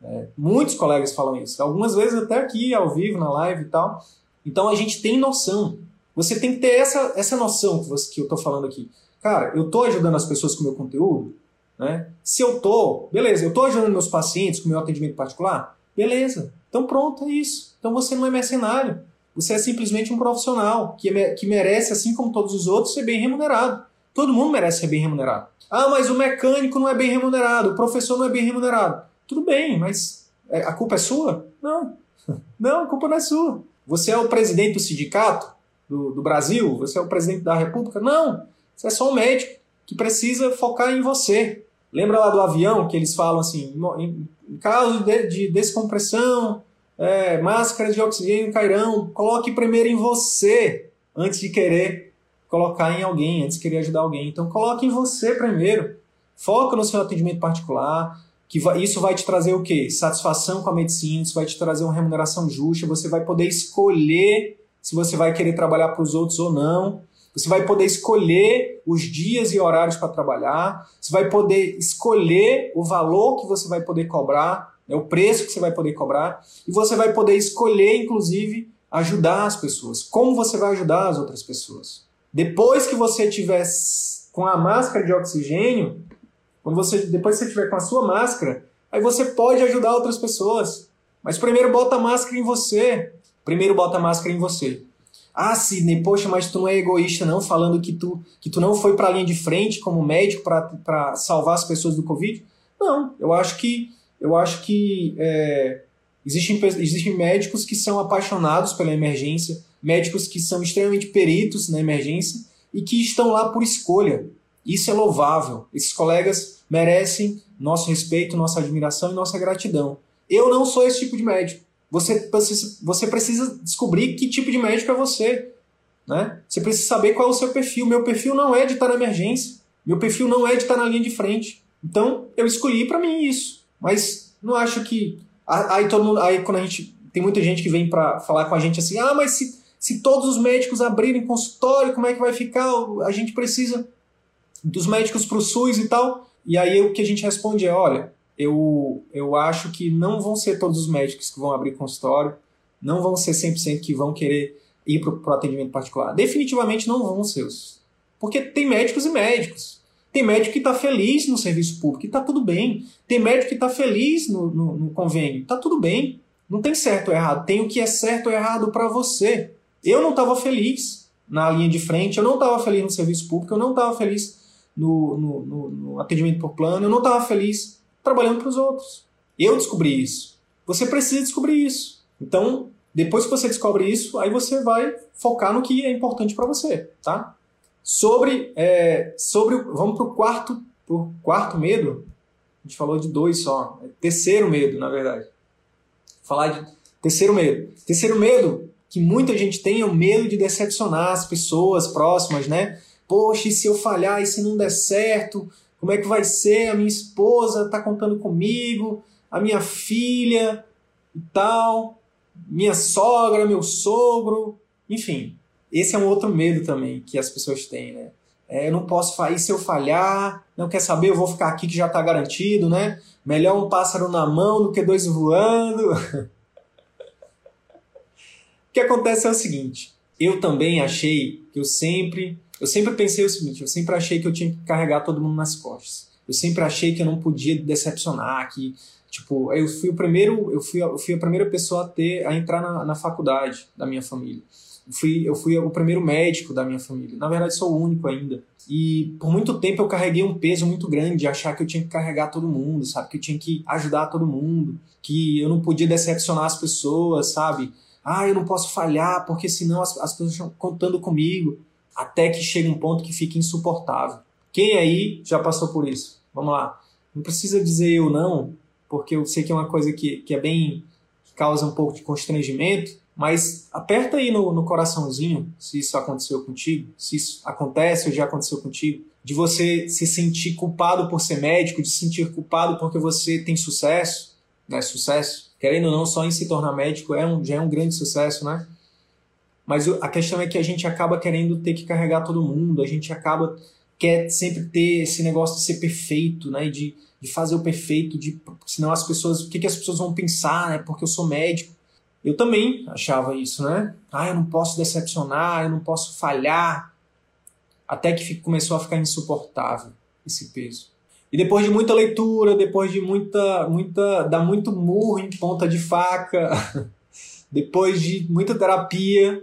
É, muitos colegas falam isso, algumas vezes até aqui ao vivo na live e tal. Então a gente tem noção. Você tem que ter essa, essa noção que, você, que eu tô falando aqui. Cara, eu tô ajudando as pessoas com o meu conteúdo, né? Se eu tô, beleza, eu tô ajudando meus pacientes com o meu atendimento particular, beleza. Então pronto, é isso. Então você não é mercenário. Você é simplesmente um profissional que, que merece, assim como todos os outros, ser bem remunerado. Todo mundo merece ser bem remunerado. Ah, mas o mecânico não é bem remunerado, o professor não é bem remunerado. Tudo bem, mas é, a culpa é sua? Não. Não, a culpa não é sua. Você é o presidente do sindicato do, do Brasil? Você é o presidente da República? Não. Você é só um médico que precisa focar em você. Lembra lá do avião que eles falam assim, em, caso de, de descompressão, é, máscaras de oxigênio cairão, coloque primeiro em você antes de querer colocar em alguém, antes de querer ajudar alguém. Então coloque em você primeiro. Foca no seu atendimento particular, que vai, isso vai te trazer o quê? Satisfação com a medicina, isso vai te trazer uma remuneração justa, você vai poder escolher se você vai querer trabalhar para os outros ou não. Você vai poder escolher os dias e horários para trabalhar, você vai poder escolher o valor que você vai poder cobrar é o preço que você vai poder cobrar, e você vai poder escolher, inclusive, ajudar as pessoas. Como você vai ajudar as outras pessoas? Depois que você tiver com a máscara de oxigênio, quando você, depois que você tiver com a sua máscara, aí você pode ajudar outras pessoas. Mas primeiro bota a máscara em você. Primeiro bota a máscara em você. Ah, Sidney, poxa, mas tu não é egoísta não, falando que tu, que tu não foi para a linha de frente como médico para salvar as pessoas do Covid. Não, eu acho que eu acho que é, existem, existem médicos que são apaixonados pela emergência, médicos que são extremamente peritos na emergência e que estão lá por escolha. Isso é louvável. Esses colegas merecem nosso respeito, nossa admiração e nossa gratidão. Eu não sou esse tipo de médico. Você, você, precisa descobrir que tipo de médico é você. Né? Você precisa saber qual é o seu perfil. Meu perfil não é de estar na emergência. Meu perfil não é de estar na linha de frente. Então, eu escolhi para mim isso. Mas não acho que. Aí todo mundo. Aí quando a gente. Tem muita gente que vem para falar com a gente assim, ah, mas se, se todos os médicos abrirem consultório, como é que vai ficar? A gente precisa dos médicos para o SUS e tal. E aí o que a gente responde é, olha, eu, eu acho que não vão ser todos os médicos que vão abrir consultório, não vão ser 100% que vão querer ir para o atendimento particular. Definitivamente não vão ser. Porque tem médicos e médicos. Tem médico que está feliz no serviço público, e está tudo bem. Tem médico que está feliz no, no, no convênio, está tudo bem. Não tem certo ou errado, tem o que é certo ou errado para você. Eu não estava feliz na linha de frente, eu não estava feliz no serviço público, eu não estava feliz no, no, no, atendimento por plano, eu não estava feliz trabalhando para os outros. Eu descobri isso. Você precisa descobrir isso. Então, depois que você descobre isso, aí você vai focar no que é importante para você, tá? Sobre, é, sobre vamos para o quarto, pro quarto medo. A gente falou de dois só. É terceiro medo, na verdade. Falar de terceiro medo. Terceiro medo que muita gente tem é o medo de decepcionar as pessoas próximas, né? Poxa, e se eu falhar, e se não der certo? Como é que vai ser? A minha esposa está contando comigo, a minha filha e tal, minha sogra, meu sogro, enfim. Esse é um outro medo também que as pessoas têm, né? É, eu não posso falar, e se eu falhar? Não quer saber, eu vou ficar aqui que já está garantido, né? Melhor um pássaro na mão do que dois voando. o que acontece é o seguinte, eu também achei que eu sempre, eu sempre pensei o seguinte, eu sempre achei que eu tinha que carregar todo mundo nas costas. Eu sempre achei que eu não podia decepcionar, que tipo, eu fui o primeiro, eu fui, eu fui a primeira pessoa a ter a entrar na, na faculdade da minha família fui, eu fui o primeiro médico da minha família. Na verdade, sou o único ainda. E por muito tempo eu carreguei um peso muito grande de achar que eu tinha que carregar todo mundo, sabe? Que eu tinha que ajudar todo mundo, que eu não podia decepcionar as pessoas, sabe? Ah, eu não posso falhar porque senão as, as pessoas estão contando comigo. Até que chega um ponto que fica insuportável. Quem aí já passou por isso? Vamos lá. Não precisa dizer eu não, porque eu sei que é uma coisa que, que é bem. que causa um pouco de constrangimento Mas aperta aí no, no coraçãozinho se isso aconteceu contigo, se isso acontece ou já aconteceu contigo, de você se sentir culpado por ser médico, de se sentir culpado porque você tem sucesso, né? Sucesso, querendo ou não, só em se tornar médico é um, já é um grande sucesso, né? Mas a questão é que a gente acaba querendo ter que carregar todo mundo, a gente acaba quer sempre ter esse negócio de ser perfeito, né? De, de fazer o perfeito, de senão as pessoas, o que, que as pessoas vão pensar, né? Porque eu sou médico. Eu também achava isso, né? Ah, eu não posso decepcionar, eu não posso falhar. Até que começou a ficar insuportável esse peso. E depois de muita leitura, depois de muita, muita, dar muito murro em ponta de faca, depois de muita terapia,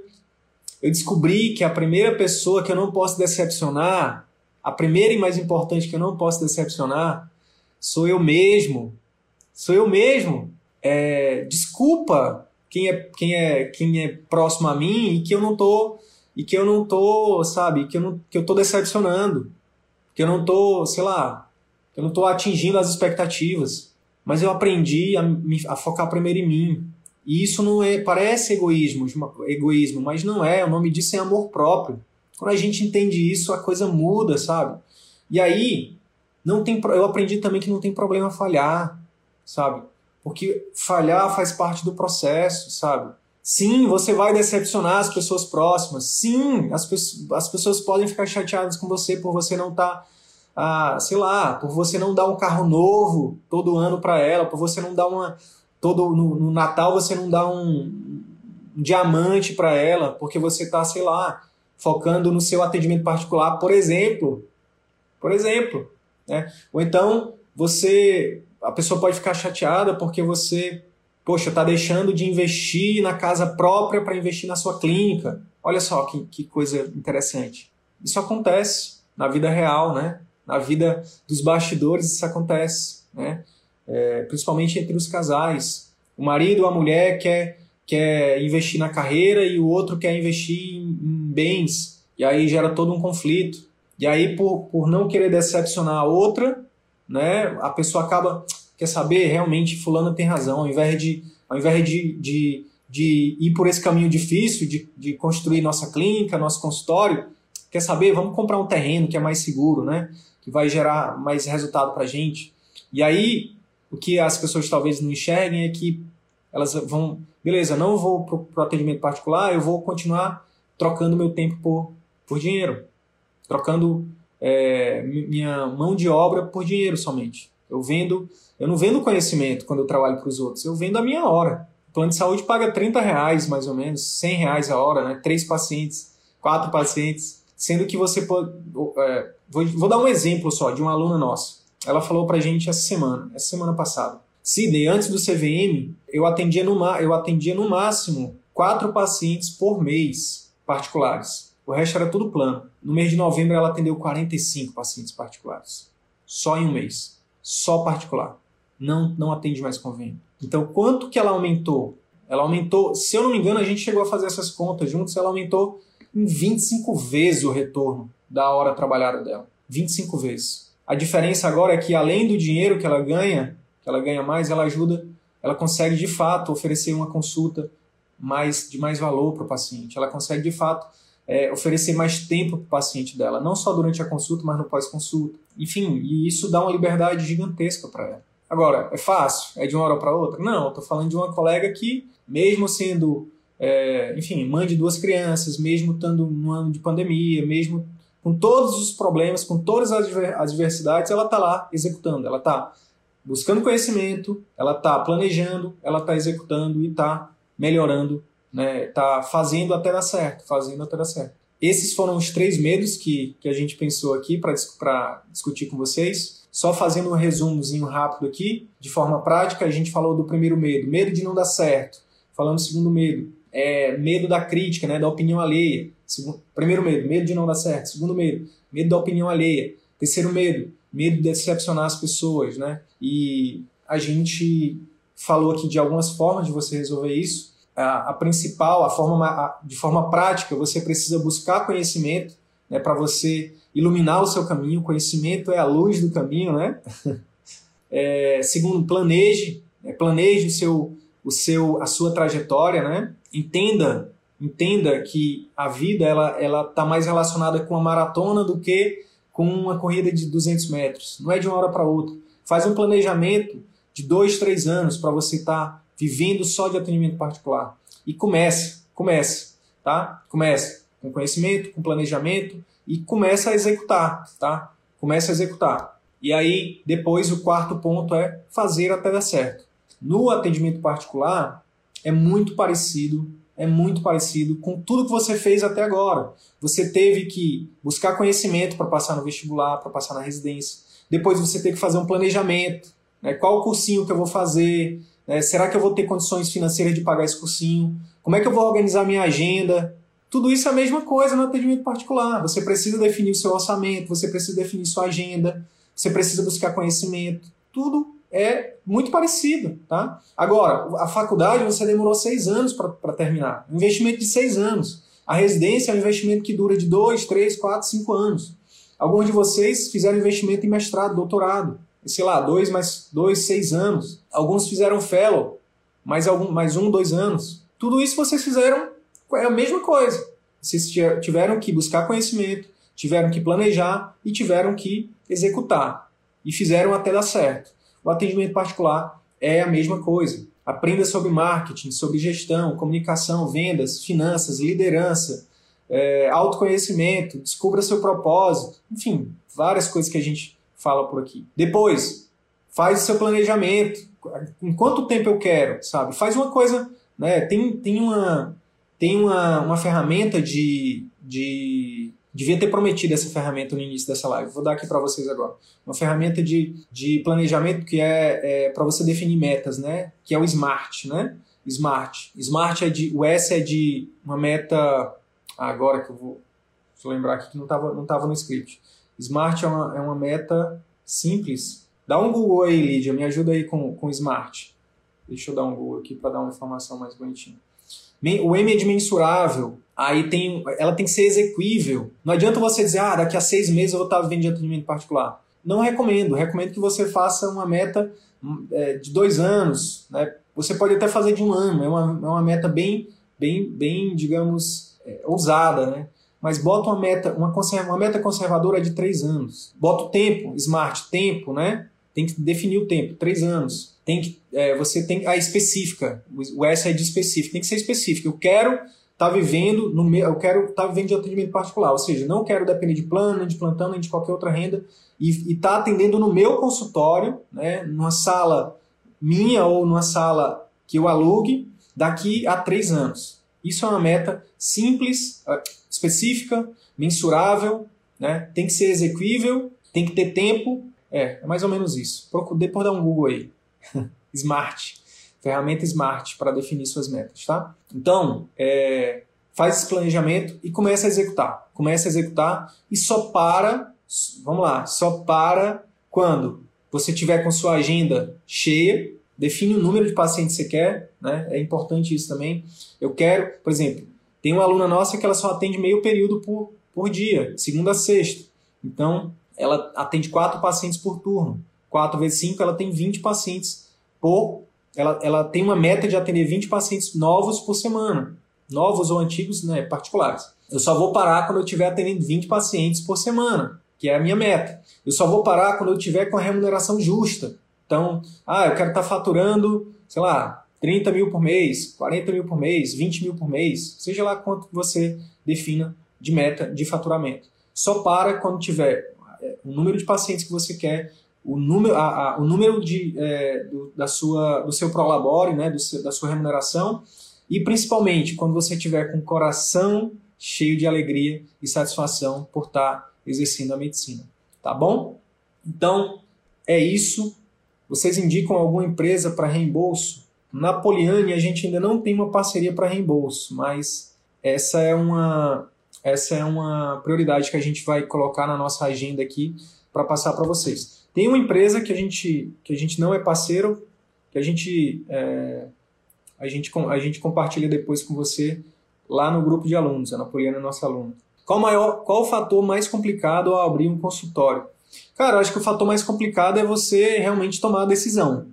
eu descobri que a primeira pessoa que eu não posso decepcionar, a primeira e mais importante que eu não posso decepcionar, sou eu mesmo. Sou eu mesmo. É, desculpa quem é, quem é, quem é próximo a mim e que eu não tô e que eu não tô, sabe, que eu não que eu tô decepcionando, que eu não tô, sei lá, que eu não tô atingindo as expectativas. Mas eu aprendi a, a focar primeiro em mim. E isso não é, parece egoísmo, egoísmo, mas não é, o nome disso é amor próprio. Quando a gente entende isso, a coisa muda, sabe? E aí, não tem, eu aprendi também que não tem problema falhar, sabe? Porque falhar faz parte do processo, sabe? Sim, você vai decepcionar as pessoas próximas. Sim, as, as pessoas podem ficar chateadas com você por você não estar, tá, ah, sei lá, por você não dar um carro novo todo ano para ela, por você não dar uma. Todo, no, no Natal você não dá um, um diamante para ela, porque você está, sei lá, focando no seu atendimento particular, por exemplo. Por exemplo. Né? Ou então você a pessoa pode ficar chateada porque você, poxa, está deixando de investir na casa própria para investir na sua clínica. Olha só que, que coisa interessante. Isso acontece na vida real, né? Na vida dos bastidores isso acontece, né? É, principalmente entre os casais. O marido ou a mulher quer, quer investir na carreira e o outro quer investir em, em bens. E aí gera todo um conflito. E aí, por, por não querer decepcionar a outra, né? A pessoa acaba, quer saber, realmente fulano tem razão, ao invés de, ao invés de, de, de ir por esse caminho difícil, de, de construir nossa clínica, nosso consultório, quer saber, vamos comprar um terreno que é mais seguro, né? Que vai gerar mais resultado para a gente. E aí, o que as pessoas talvez não enxerguem é que elas vão, beleza, não vou para o atendimento particular, eu vou continuar trocando meu tempo por, por dinheiro, trocando é, minha mão de obra por dinheiro somente. Eu vendo, eu não vendo conhecimento quando eu trabalho para os outros, eu vendo a minha hora. O plano de saúde paga 30 reais mais ou menos, 100 reais a hora, né? Três pacientes, quatro pacientes, sendo que você pode. É, vou, vou dar um exemplo só de uma aluna nossa. Ela falou para gente essa semana, essa semana passada. Sidney, antes do CVM, eu atendia no, eu atendia no máximo quatro pacientes por mês particulares. O resto era tudo plano. No mês de novembro, ela atendeu 45 pacientes particulares. Só em um mês. Só particular. Não, não atende mais convênio. Então, quanto que ela aumentou? Ela aumentou, se eu não me engano, a gente chegou a fazer essas contas juntos, ela aumentou em 25 vezes o retorno da hora trabalhada dela. 25 vezes. A diferença agora é que, além do dinheiro que ela ganha, que ela ganha mais, ela ajuda, ela consegue de fato oferecer uma consulta mais de mais valor para o paciente. Ela consegue de fato é, oferecer mais tempo para o paciente dela, não só durante a consulta, mas no pós-consulta. Enfim, e isso dá uma liberdade gigantesca para ela. Agora, é fácil? É de uma hora para outra? Não, estou falando de uma colega que, mesmo sendo, é, enfim, mãe de duas crianças, mesmo estando num ano de pandemia, mesmo com todos os problemas, com todas as adversidades, ela está lá executando, ela está buscando conhecimento, ela está planejando, ela está executando e está melhorando né, tá fazendo até dar certo, fazendo até dar certo. Esses foram os três medos que, que a gente pensou aqui para discutir com vocês. Só fazendo um resumozinho rápido aqui, de forma prática, a gente falou do primeiro medo, medo de não dar certo. Falando do segundo medo, é medo da crítica, né, da opinião alheia. Segundo, primeiro medo, medo de não dar certo. Segundo medo, medo da opinião alheia. Terceiro medo, medo de decepcionar as pessoas, né? E a gente falou aqui de algumas formas de você resolver isso a, a principal, a forma, a, de forma prática, você precisa buscar conhecimento né, para você iluminar o seu caminho. Conhecimento é a luz do caminho, né? É, segundo, planeje, né, planeje o seu, o seu, a sua trajetória, né? entenda, entenda que a vida ela ela está mais relacionada com a maratona do que com uma corrida de 200 metros. Não é de uma hora para outra. Faz um planejamento de dois, três anos para você estar tá vivendo só de atendimento particular. E comece, comece, tá? Comece com conhecimento, com planejamento e comece a executar, tá? Comece a executar. E aí, depois, o quarto ponto é fazer até dar certo. No atendimento particular, é muito parecido, é muito parecido com tudo que você fez até agora. Você teve que buscar conhecimento para passar no vestibular, para passar na residência. Depois você tem que fazer um planejamento. Né? Qual o cursinho que eu vou fazer? Né? Será que eu vou ter condições financeiras de pagar esse cursinho? Como é que eu vou organizar minha agenda? Tudo isso é a mesma coisa no atendimento particular. Você precisa definir o seu orçamento, você precisa definir sua agenda, você precisa buscar conhecimento. Tudo é muito parecido, tá? Agora, a faculdade você demorou seis anos para terminar. Um investimento de seis anos. A residência é um investimento que dura de dois, três, quatro, cinco anos. Alguns de vocês fizeram investimento em mestrado, doutorado. Sei lá, dois mais dois, seis anos. Alguns fizeram fellow, mais, algum, mais um, dois anos. Tudo isso vocês fizeram é a mesma coisa. Vocês tiveram que buscar conhecimento, tiveram que planejar e tiveram que executar. E fizeram até dar certo. O atendimento particular é a mesma coisa. Aprenda sobre marketing, sobre gestão, comunicação, vendas, finanças, liderança, é, autoconhecimento, descubra seu propósito, enfim, várias coisas que a gente fala por aqui. Depois, faz o seu planejamento. Em quanto tempo eu quero, sabe? Faz uma coisa, né? Tem, tem uma, tem uma, uma ferramenta de, de. Devia ter prometido essa ferramenta no início dessa live. Vou dar aqui para vocês agora. Uma ferramenta de, de planejamento que é, é para você definir metas, né? Que é o SMART, né? SMART. SMART é de. O S é de uma meta. Agora que eu vou. Deixa eu lembrar aqui que não estava não tava no script. SMART é uma, é uma meta simples. Dá um Google aí, Lídia. Me ajuda aí com, com SMART. Deixa eu dar um Google aqui para dar uma informação mais bonitinha. O M é de mensurável, aí tem, ela tem que ser exequível. Não adianta você dizer, ah, daqui a seis meses eu vou estar de atendimento particular. Não recomendo. Recomendo que você faça uma meta é, de dois anos. Né? Você pode até fazer de um ano. É uma, é uma meta bem, bem, bem digamos, é, ousada. Né? Mas bota uma meta, uma, conserva, uma meta conservadora de três anos. Bota o tempo, smart, tempo, né? Tem que definir o tempo, três anos tem que, é, você tem a específica, o S é de específico, tem que ser específico. Eu quero tá vivendo no meu, eu quero tá vivendo de atendimento particular, ou seja, não quero depender de plano, nem de plantão, nem de qualquer outra renda e estar tá atendendo no meu consultório, né, numa sala minha ou numa sala que eu alugue daqui a três anos. Isso é uma meta simples, é, específica, mensurável, né? tem que ser execuível, tem que ter tempo. É, é mais ou menos isso. Depois dá um Google aí. Smart. Ferramenta Smart para definir suas metas, tá? Então, é, faz esse planejamento e começa a executar. Começa a executar e só para, vamos lá, só para quando você tiver com sua agenda cheia, define o número de pacientes que você quer, né? É importante isso também. Eu quero, por exemplo, tem uma aluna nossa que ela só atende meio período por, por dia, segunda a sexta. Então, ela atende quatro pacientes por turno. 4 vezes 5, ela tem 20 pacientes por. Ela, ela tem uma meta de atender 20 pacientes novos por semana. Novos ou antigos, né, particulares. Eu só vou parar quando eu estiver atendendo 20 pacientes por semana, que é a minha meta. Eu só vou parar quando eu tiver com a remuneração justa. Então, ah, eu quero estar tá faturando, sei lá, 30 mil por mês, 40 mil por mês, 20 mil por mês, seja lá quanto você defina de meta de faturamento. Só para quando tiver é, o número de pacientes que você quer o número, a, a, o número de, é, do, da sua, do seu prolabore, né, do seu, da sua remuneração, e principalmente quando você estiver com o coração cheio de alegria e satisfação por estar exercendo a medicina. Tá bom? Então, é isso. Vocês indicam alguma empresa para reembolso? Na Poliane, a gente ainda não tem uma parceria para reembolso, mas essa é uma essa é uma prioridade que a gente vai colocar na nossa agenda aqui para passar para vocês. Tem uma empresa que a gente, que a gente não é parceiro, que a gente, é, a, gente, a gente compartilha depois com você lá no grupo de alunos. A Napoliana é nossa aluna. Qual, maior, qual o fator mais complicado ao abrir um consultório? Cara, eu acho que o fator mais complicado é você realmente tomar a decisão.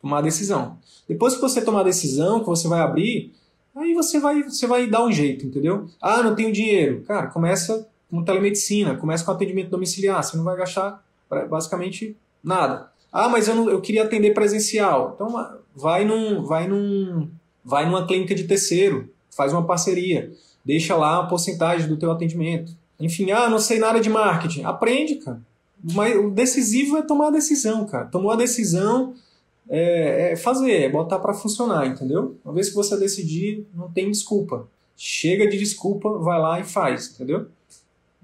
Tomar a decisão. Depois que você tomar a decisão, que você vai abrir, Aí você vai, você vai dar um jeito, entendeu? Ah, não tenho dinheiro. Cara, começa com telemedicina, começa com atendimento domiciliar, você não vai gastar basicamente nada. Ah, mas eu, não, eu queria atender presencial. Então vai num, vai num, vai numa clínica de terceiro, faz uma parceria, deixa lá uma porcentagem do teu atendimento. Enfim, ah, não sei nada de marketing. Aprende, cara. Mas o decisivo é tomar a decisão, cara. Tomou a decisão, é, é fazer, é botar para funcionar, entendeu? Uma vez que você decidir, não tem desculpa. Chega de desculpa, vai lá e faz, entendeu?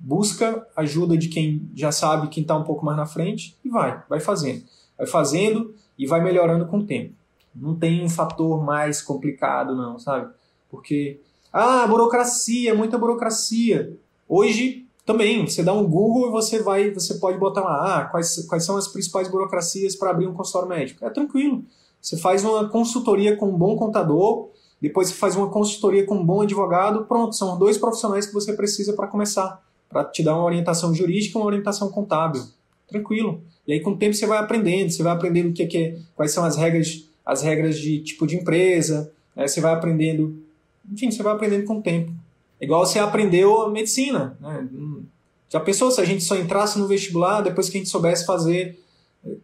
Busca ajuda de quem já sabe, quem está um pouco mais na frente e vai, vai fazendo. Vai fazendo e vai melhorando com o tempo. Não tem um fator mais complicado, não, sabe? Porque, ah, burocracia, muita burocracia. Hoje também, você dá um Google e você vai, você pode botar lá, ah, quais, quais são as principais burocracias para abrir um consultório médico. É tranquilo. Você faz uma consultoria com um bom contador, depois você faz uma consultoria com um bom advogado, pronto, são dois profissionais que você precisa para começar, para te dar uma orientação jurídica uma orientação contábil. Tranquilo. E aí com o tempo você vai aprendendo, você vai aprendendo o que é, que é quais são as regras, as regras de tipo de empresa, né? você vai aprendendo, enfim, você vai aprendendo com o tempo. Igual você aprendeu a medicina. Né? Já pensou se a gente só entrasse no vestibular depois que a gente soubesse fazer,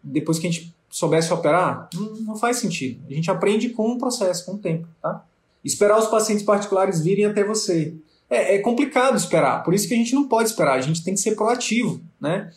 depois que a gente soubesse operar? Não, não faz sentido. A gente aprende com o processo, com o tempo. Tá? Esperar os pacientes particulares virem até você. É, é, complicado esperar, por isso que a gente não pode esperar, a gente tem que ser proativo. Né?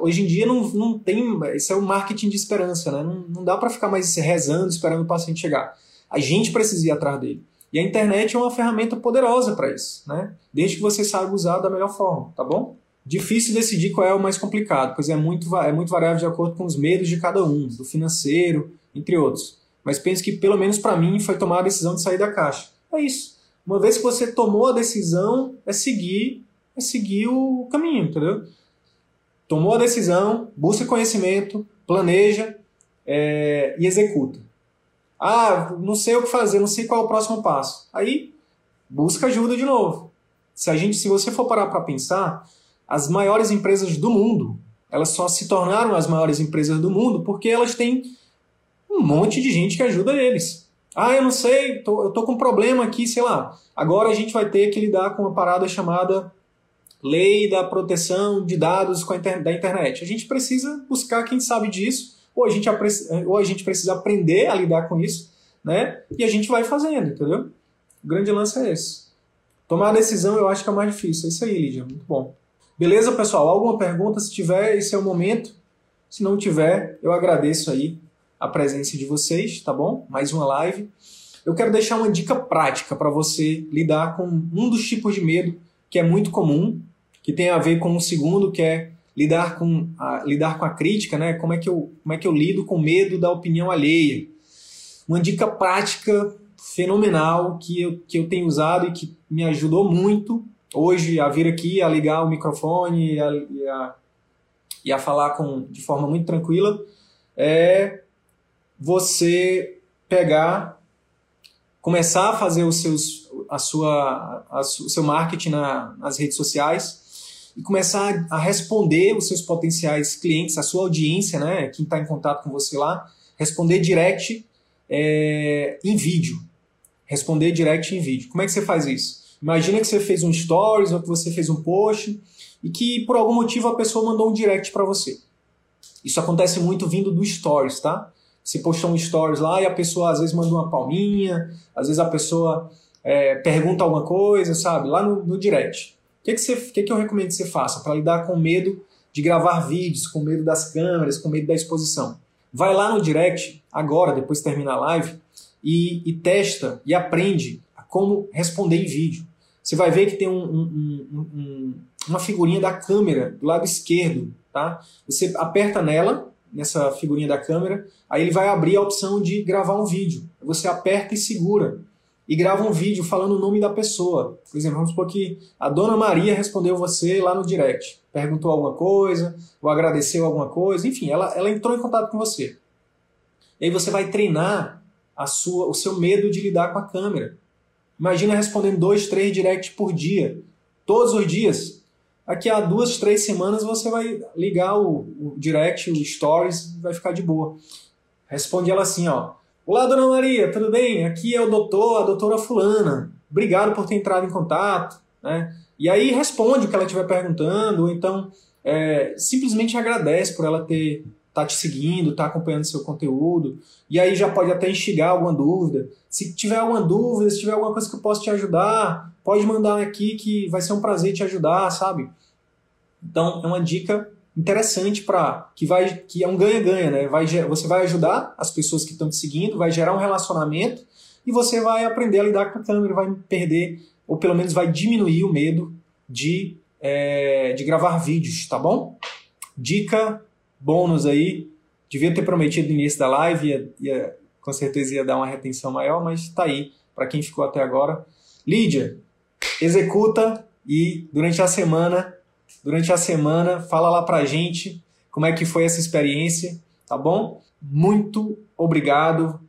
Hoje em dia não, não tem. Isso é o marketing de esperança, né? Não, não dá para ficar mais rezando, esperando o paciente chegar. A gente precisa ir atrás dele. E a internet é uma ferramenta poderosa para isso, né? Desde que você saiba usar da melhor forma, tá bom? Difícil decidir qual é o mais complicado, pois é muito, é muito variável de acordo com os medos de cada um, do financeiro, entre outros. Mas penso que, pelo menos para mim, foi tomar a decisão de sair da caixa. É isso. Uma vez que você tomou a decisão, é seguir, é seguir o caminho, entendeu? Tomou a decisão, busca conhecimento, planeja é, e executa. Ah, não sei o que fazer, não sei qual é o próximo passo. Aí, busca ajuda de novo. Se a gente, se você for parar para pensar, as maiores empresas do mundo, elas só se tornaram as maiores empresas do mundo porque elas têm um monte de gente que ajuda eles. Ah, eu não sei, tô, eu tô com um problema aqui, sei lá. Agora a gente vai ter que lidar com uma parada chamada Lei da Proteção de Dados da Internet. A gente precisa buscar quem sabe disso ou a gente, ou a gente precisa aprender a lidar com isso, né? E a gente vai fazendo, entendeu? O grande lance é esse. Tomar a decisão eu acho que é mais difícil. É isso aí, Lídia. Muito bom. Beleza, pessoal? Alguma pergunta? Se tiver, esse é o momento. Se não tiver, eu agradeço aí a presença de vocês, tá bom? Mais uma live. Eu quero deixar uma dica prática para você lidar com um dos tipos de medo que é muito comum, que tem a ver com o segundo, que é lidar com a, lidar com a crítica, né? Como é que eu como é que eu lido com medo da opinião alheia? Uma dica prática fenomenal que eu, que eu tenho usado e que me ajudou muito hoje a vir aqui, a ligar o microfone e a, e a, e a falar com, de forma muito tranquila, é você pegar, começar a fazer os seus, a sua, a, o seu marketing na, nas redes sociais e começar a responder os seus potenciais clientes, a sua audiência, né, quem está em contato com você lá, responder direct é, em vídeo. Responder direct em vídeo. Como é que você faz isso? Imagina que você fez um stories ou que você fez um post e que por algum motivo a pessoa mandou um direct para você. Isso acontece muito vindo do stories, tá? Você postou um stories lá e a pessoa às vezes manda uma palminha, às vezes a pessoa é, pergunta alguma coisa, sabe? Lá no, no direct que, que, você, que, que eu recomendo que você faça para lidar com medo de gravar vídeos, com medo das câmeras, com medo da exposição? Vai lá no direct, agora, depois de terminar a live, e, e testa e aprende como responder em vídeo. Você vai ver que tem um, um, um, uma figurinha da câmera do lado esquerdo. Tá? Você aperta nela, nessa figurinha da câmera, aí ele vai abrir a opção de gravar um vídeo. Você aperta e segura e grava um vídeo falando o nome da pessoa. Por exemplo, vamos supor que a dona Maria respondeu você lá no direct, perguntou alguma coisa, ou agradeceu alguma coisa, enfim, ela, ela entrou em contato com você. E aí você vai treinar a sua, o seu medo de lidar com a câmera. Imagina respondendo dois, três directs por dia, todos os dias. Aqui a duas, três semanas você vai ligar o, o direct, o stories, vai ficar de boa. Responde ela assim, ó. Olá, dona Maria, tudo bem? Aqui é o doutor, a doutora Fulana. Obrigado por ter entrado em contato. Né? E aí responde o que ela estiver perguntando, ou então é, simplesmente agradece por ela ter tá te seguindo, tá acompanhando seu conteúdo, e aí já pode até instigar alguma dúvida. Se tiver alguma dúvida, se tiver alguma coisa que eu possa te ajudar, pode mandar aqui que vai ser um prazer te ajudar, sabe? Então é uma dica interessante para que vai que é um ganha-ganha, né? Vai, você vai ajudar as pessoas que estão te seguindo, vai gerar um relacionamento e você vai aprender a lidar com a câmera, vai perder ou pelo menos vai diminuir o medo de, é, de gravar vídeos, tá bom? Dica bônus aí, devia ter prometido no início da live, ia, ia, com certeza ia dar uma retenção maior, mas tá aí para quem ficou até agora. Lídia, executa e durante a semana durante a semana. Fala lá pra gente como é que foi essa experiência, tá bom? Muito obrigado.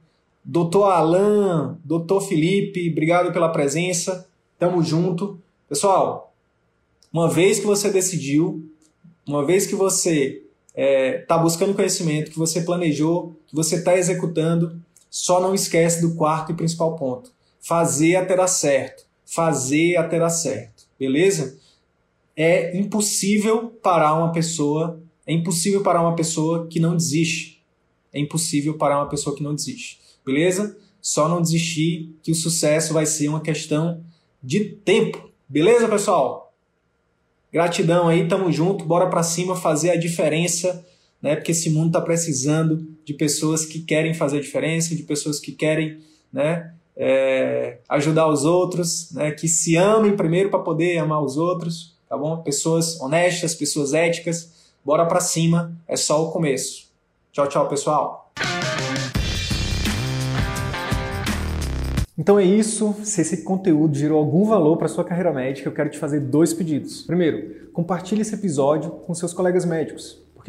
Doutor Alain, doutor Felipe, obrigado pela presença. Tamo junto. Pessoal, uma vez que você decidiu, uma vez que você está é, tá buscando conhecimento, que você planejou, que você está executando, só não esquece do quarto e principal ponto. Fazer até dar certo. Fazer até dar certo. Beleza? É impossível parar uma pessoa, é impossível parar uma pessoa que não desiste. É impossível parar uma pessoa que não desiste. Beleza? Só não desistir que o sucesso vai ser uma questão de tempo. Beleza, pessoal? Gratidão aí, tamo junto, bora para cima fazer a diferença, né? Porque esse mundo tá precisando de pessoas que querem fazer a diferença, de pessoas que querem, né? É, ajudar os outros, né? Que se amem primeiro para poder amar os outros tá bom? Pessoas honestas, pessoas éticas, bora para cima, é só o começo. Tchau, tchau, pessoal. Então é isso. Se esse conteúdo gerou algum valor para sua carreira médica, eu quero te fazer dois pedidos. Primeiro, compartilhe esse episódio com seus colegas médicos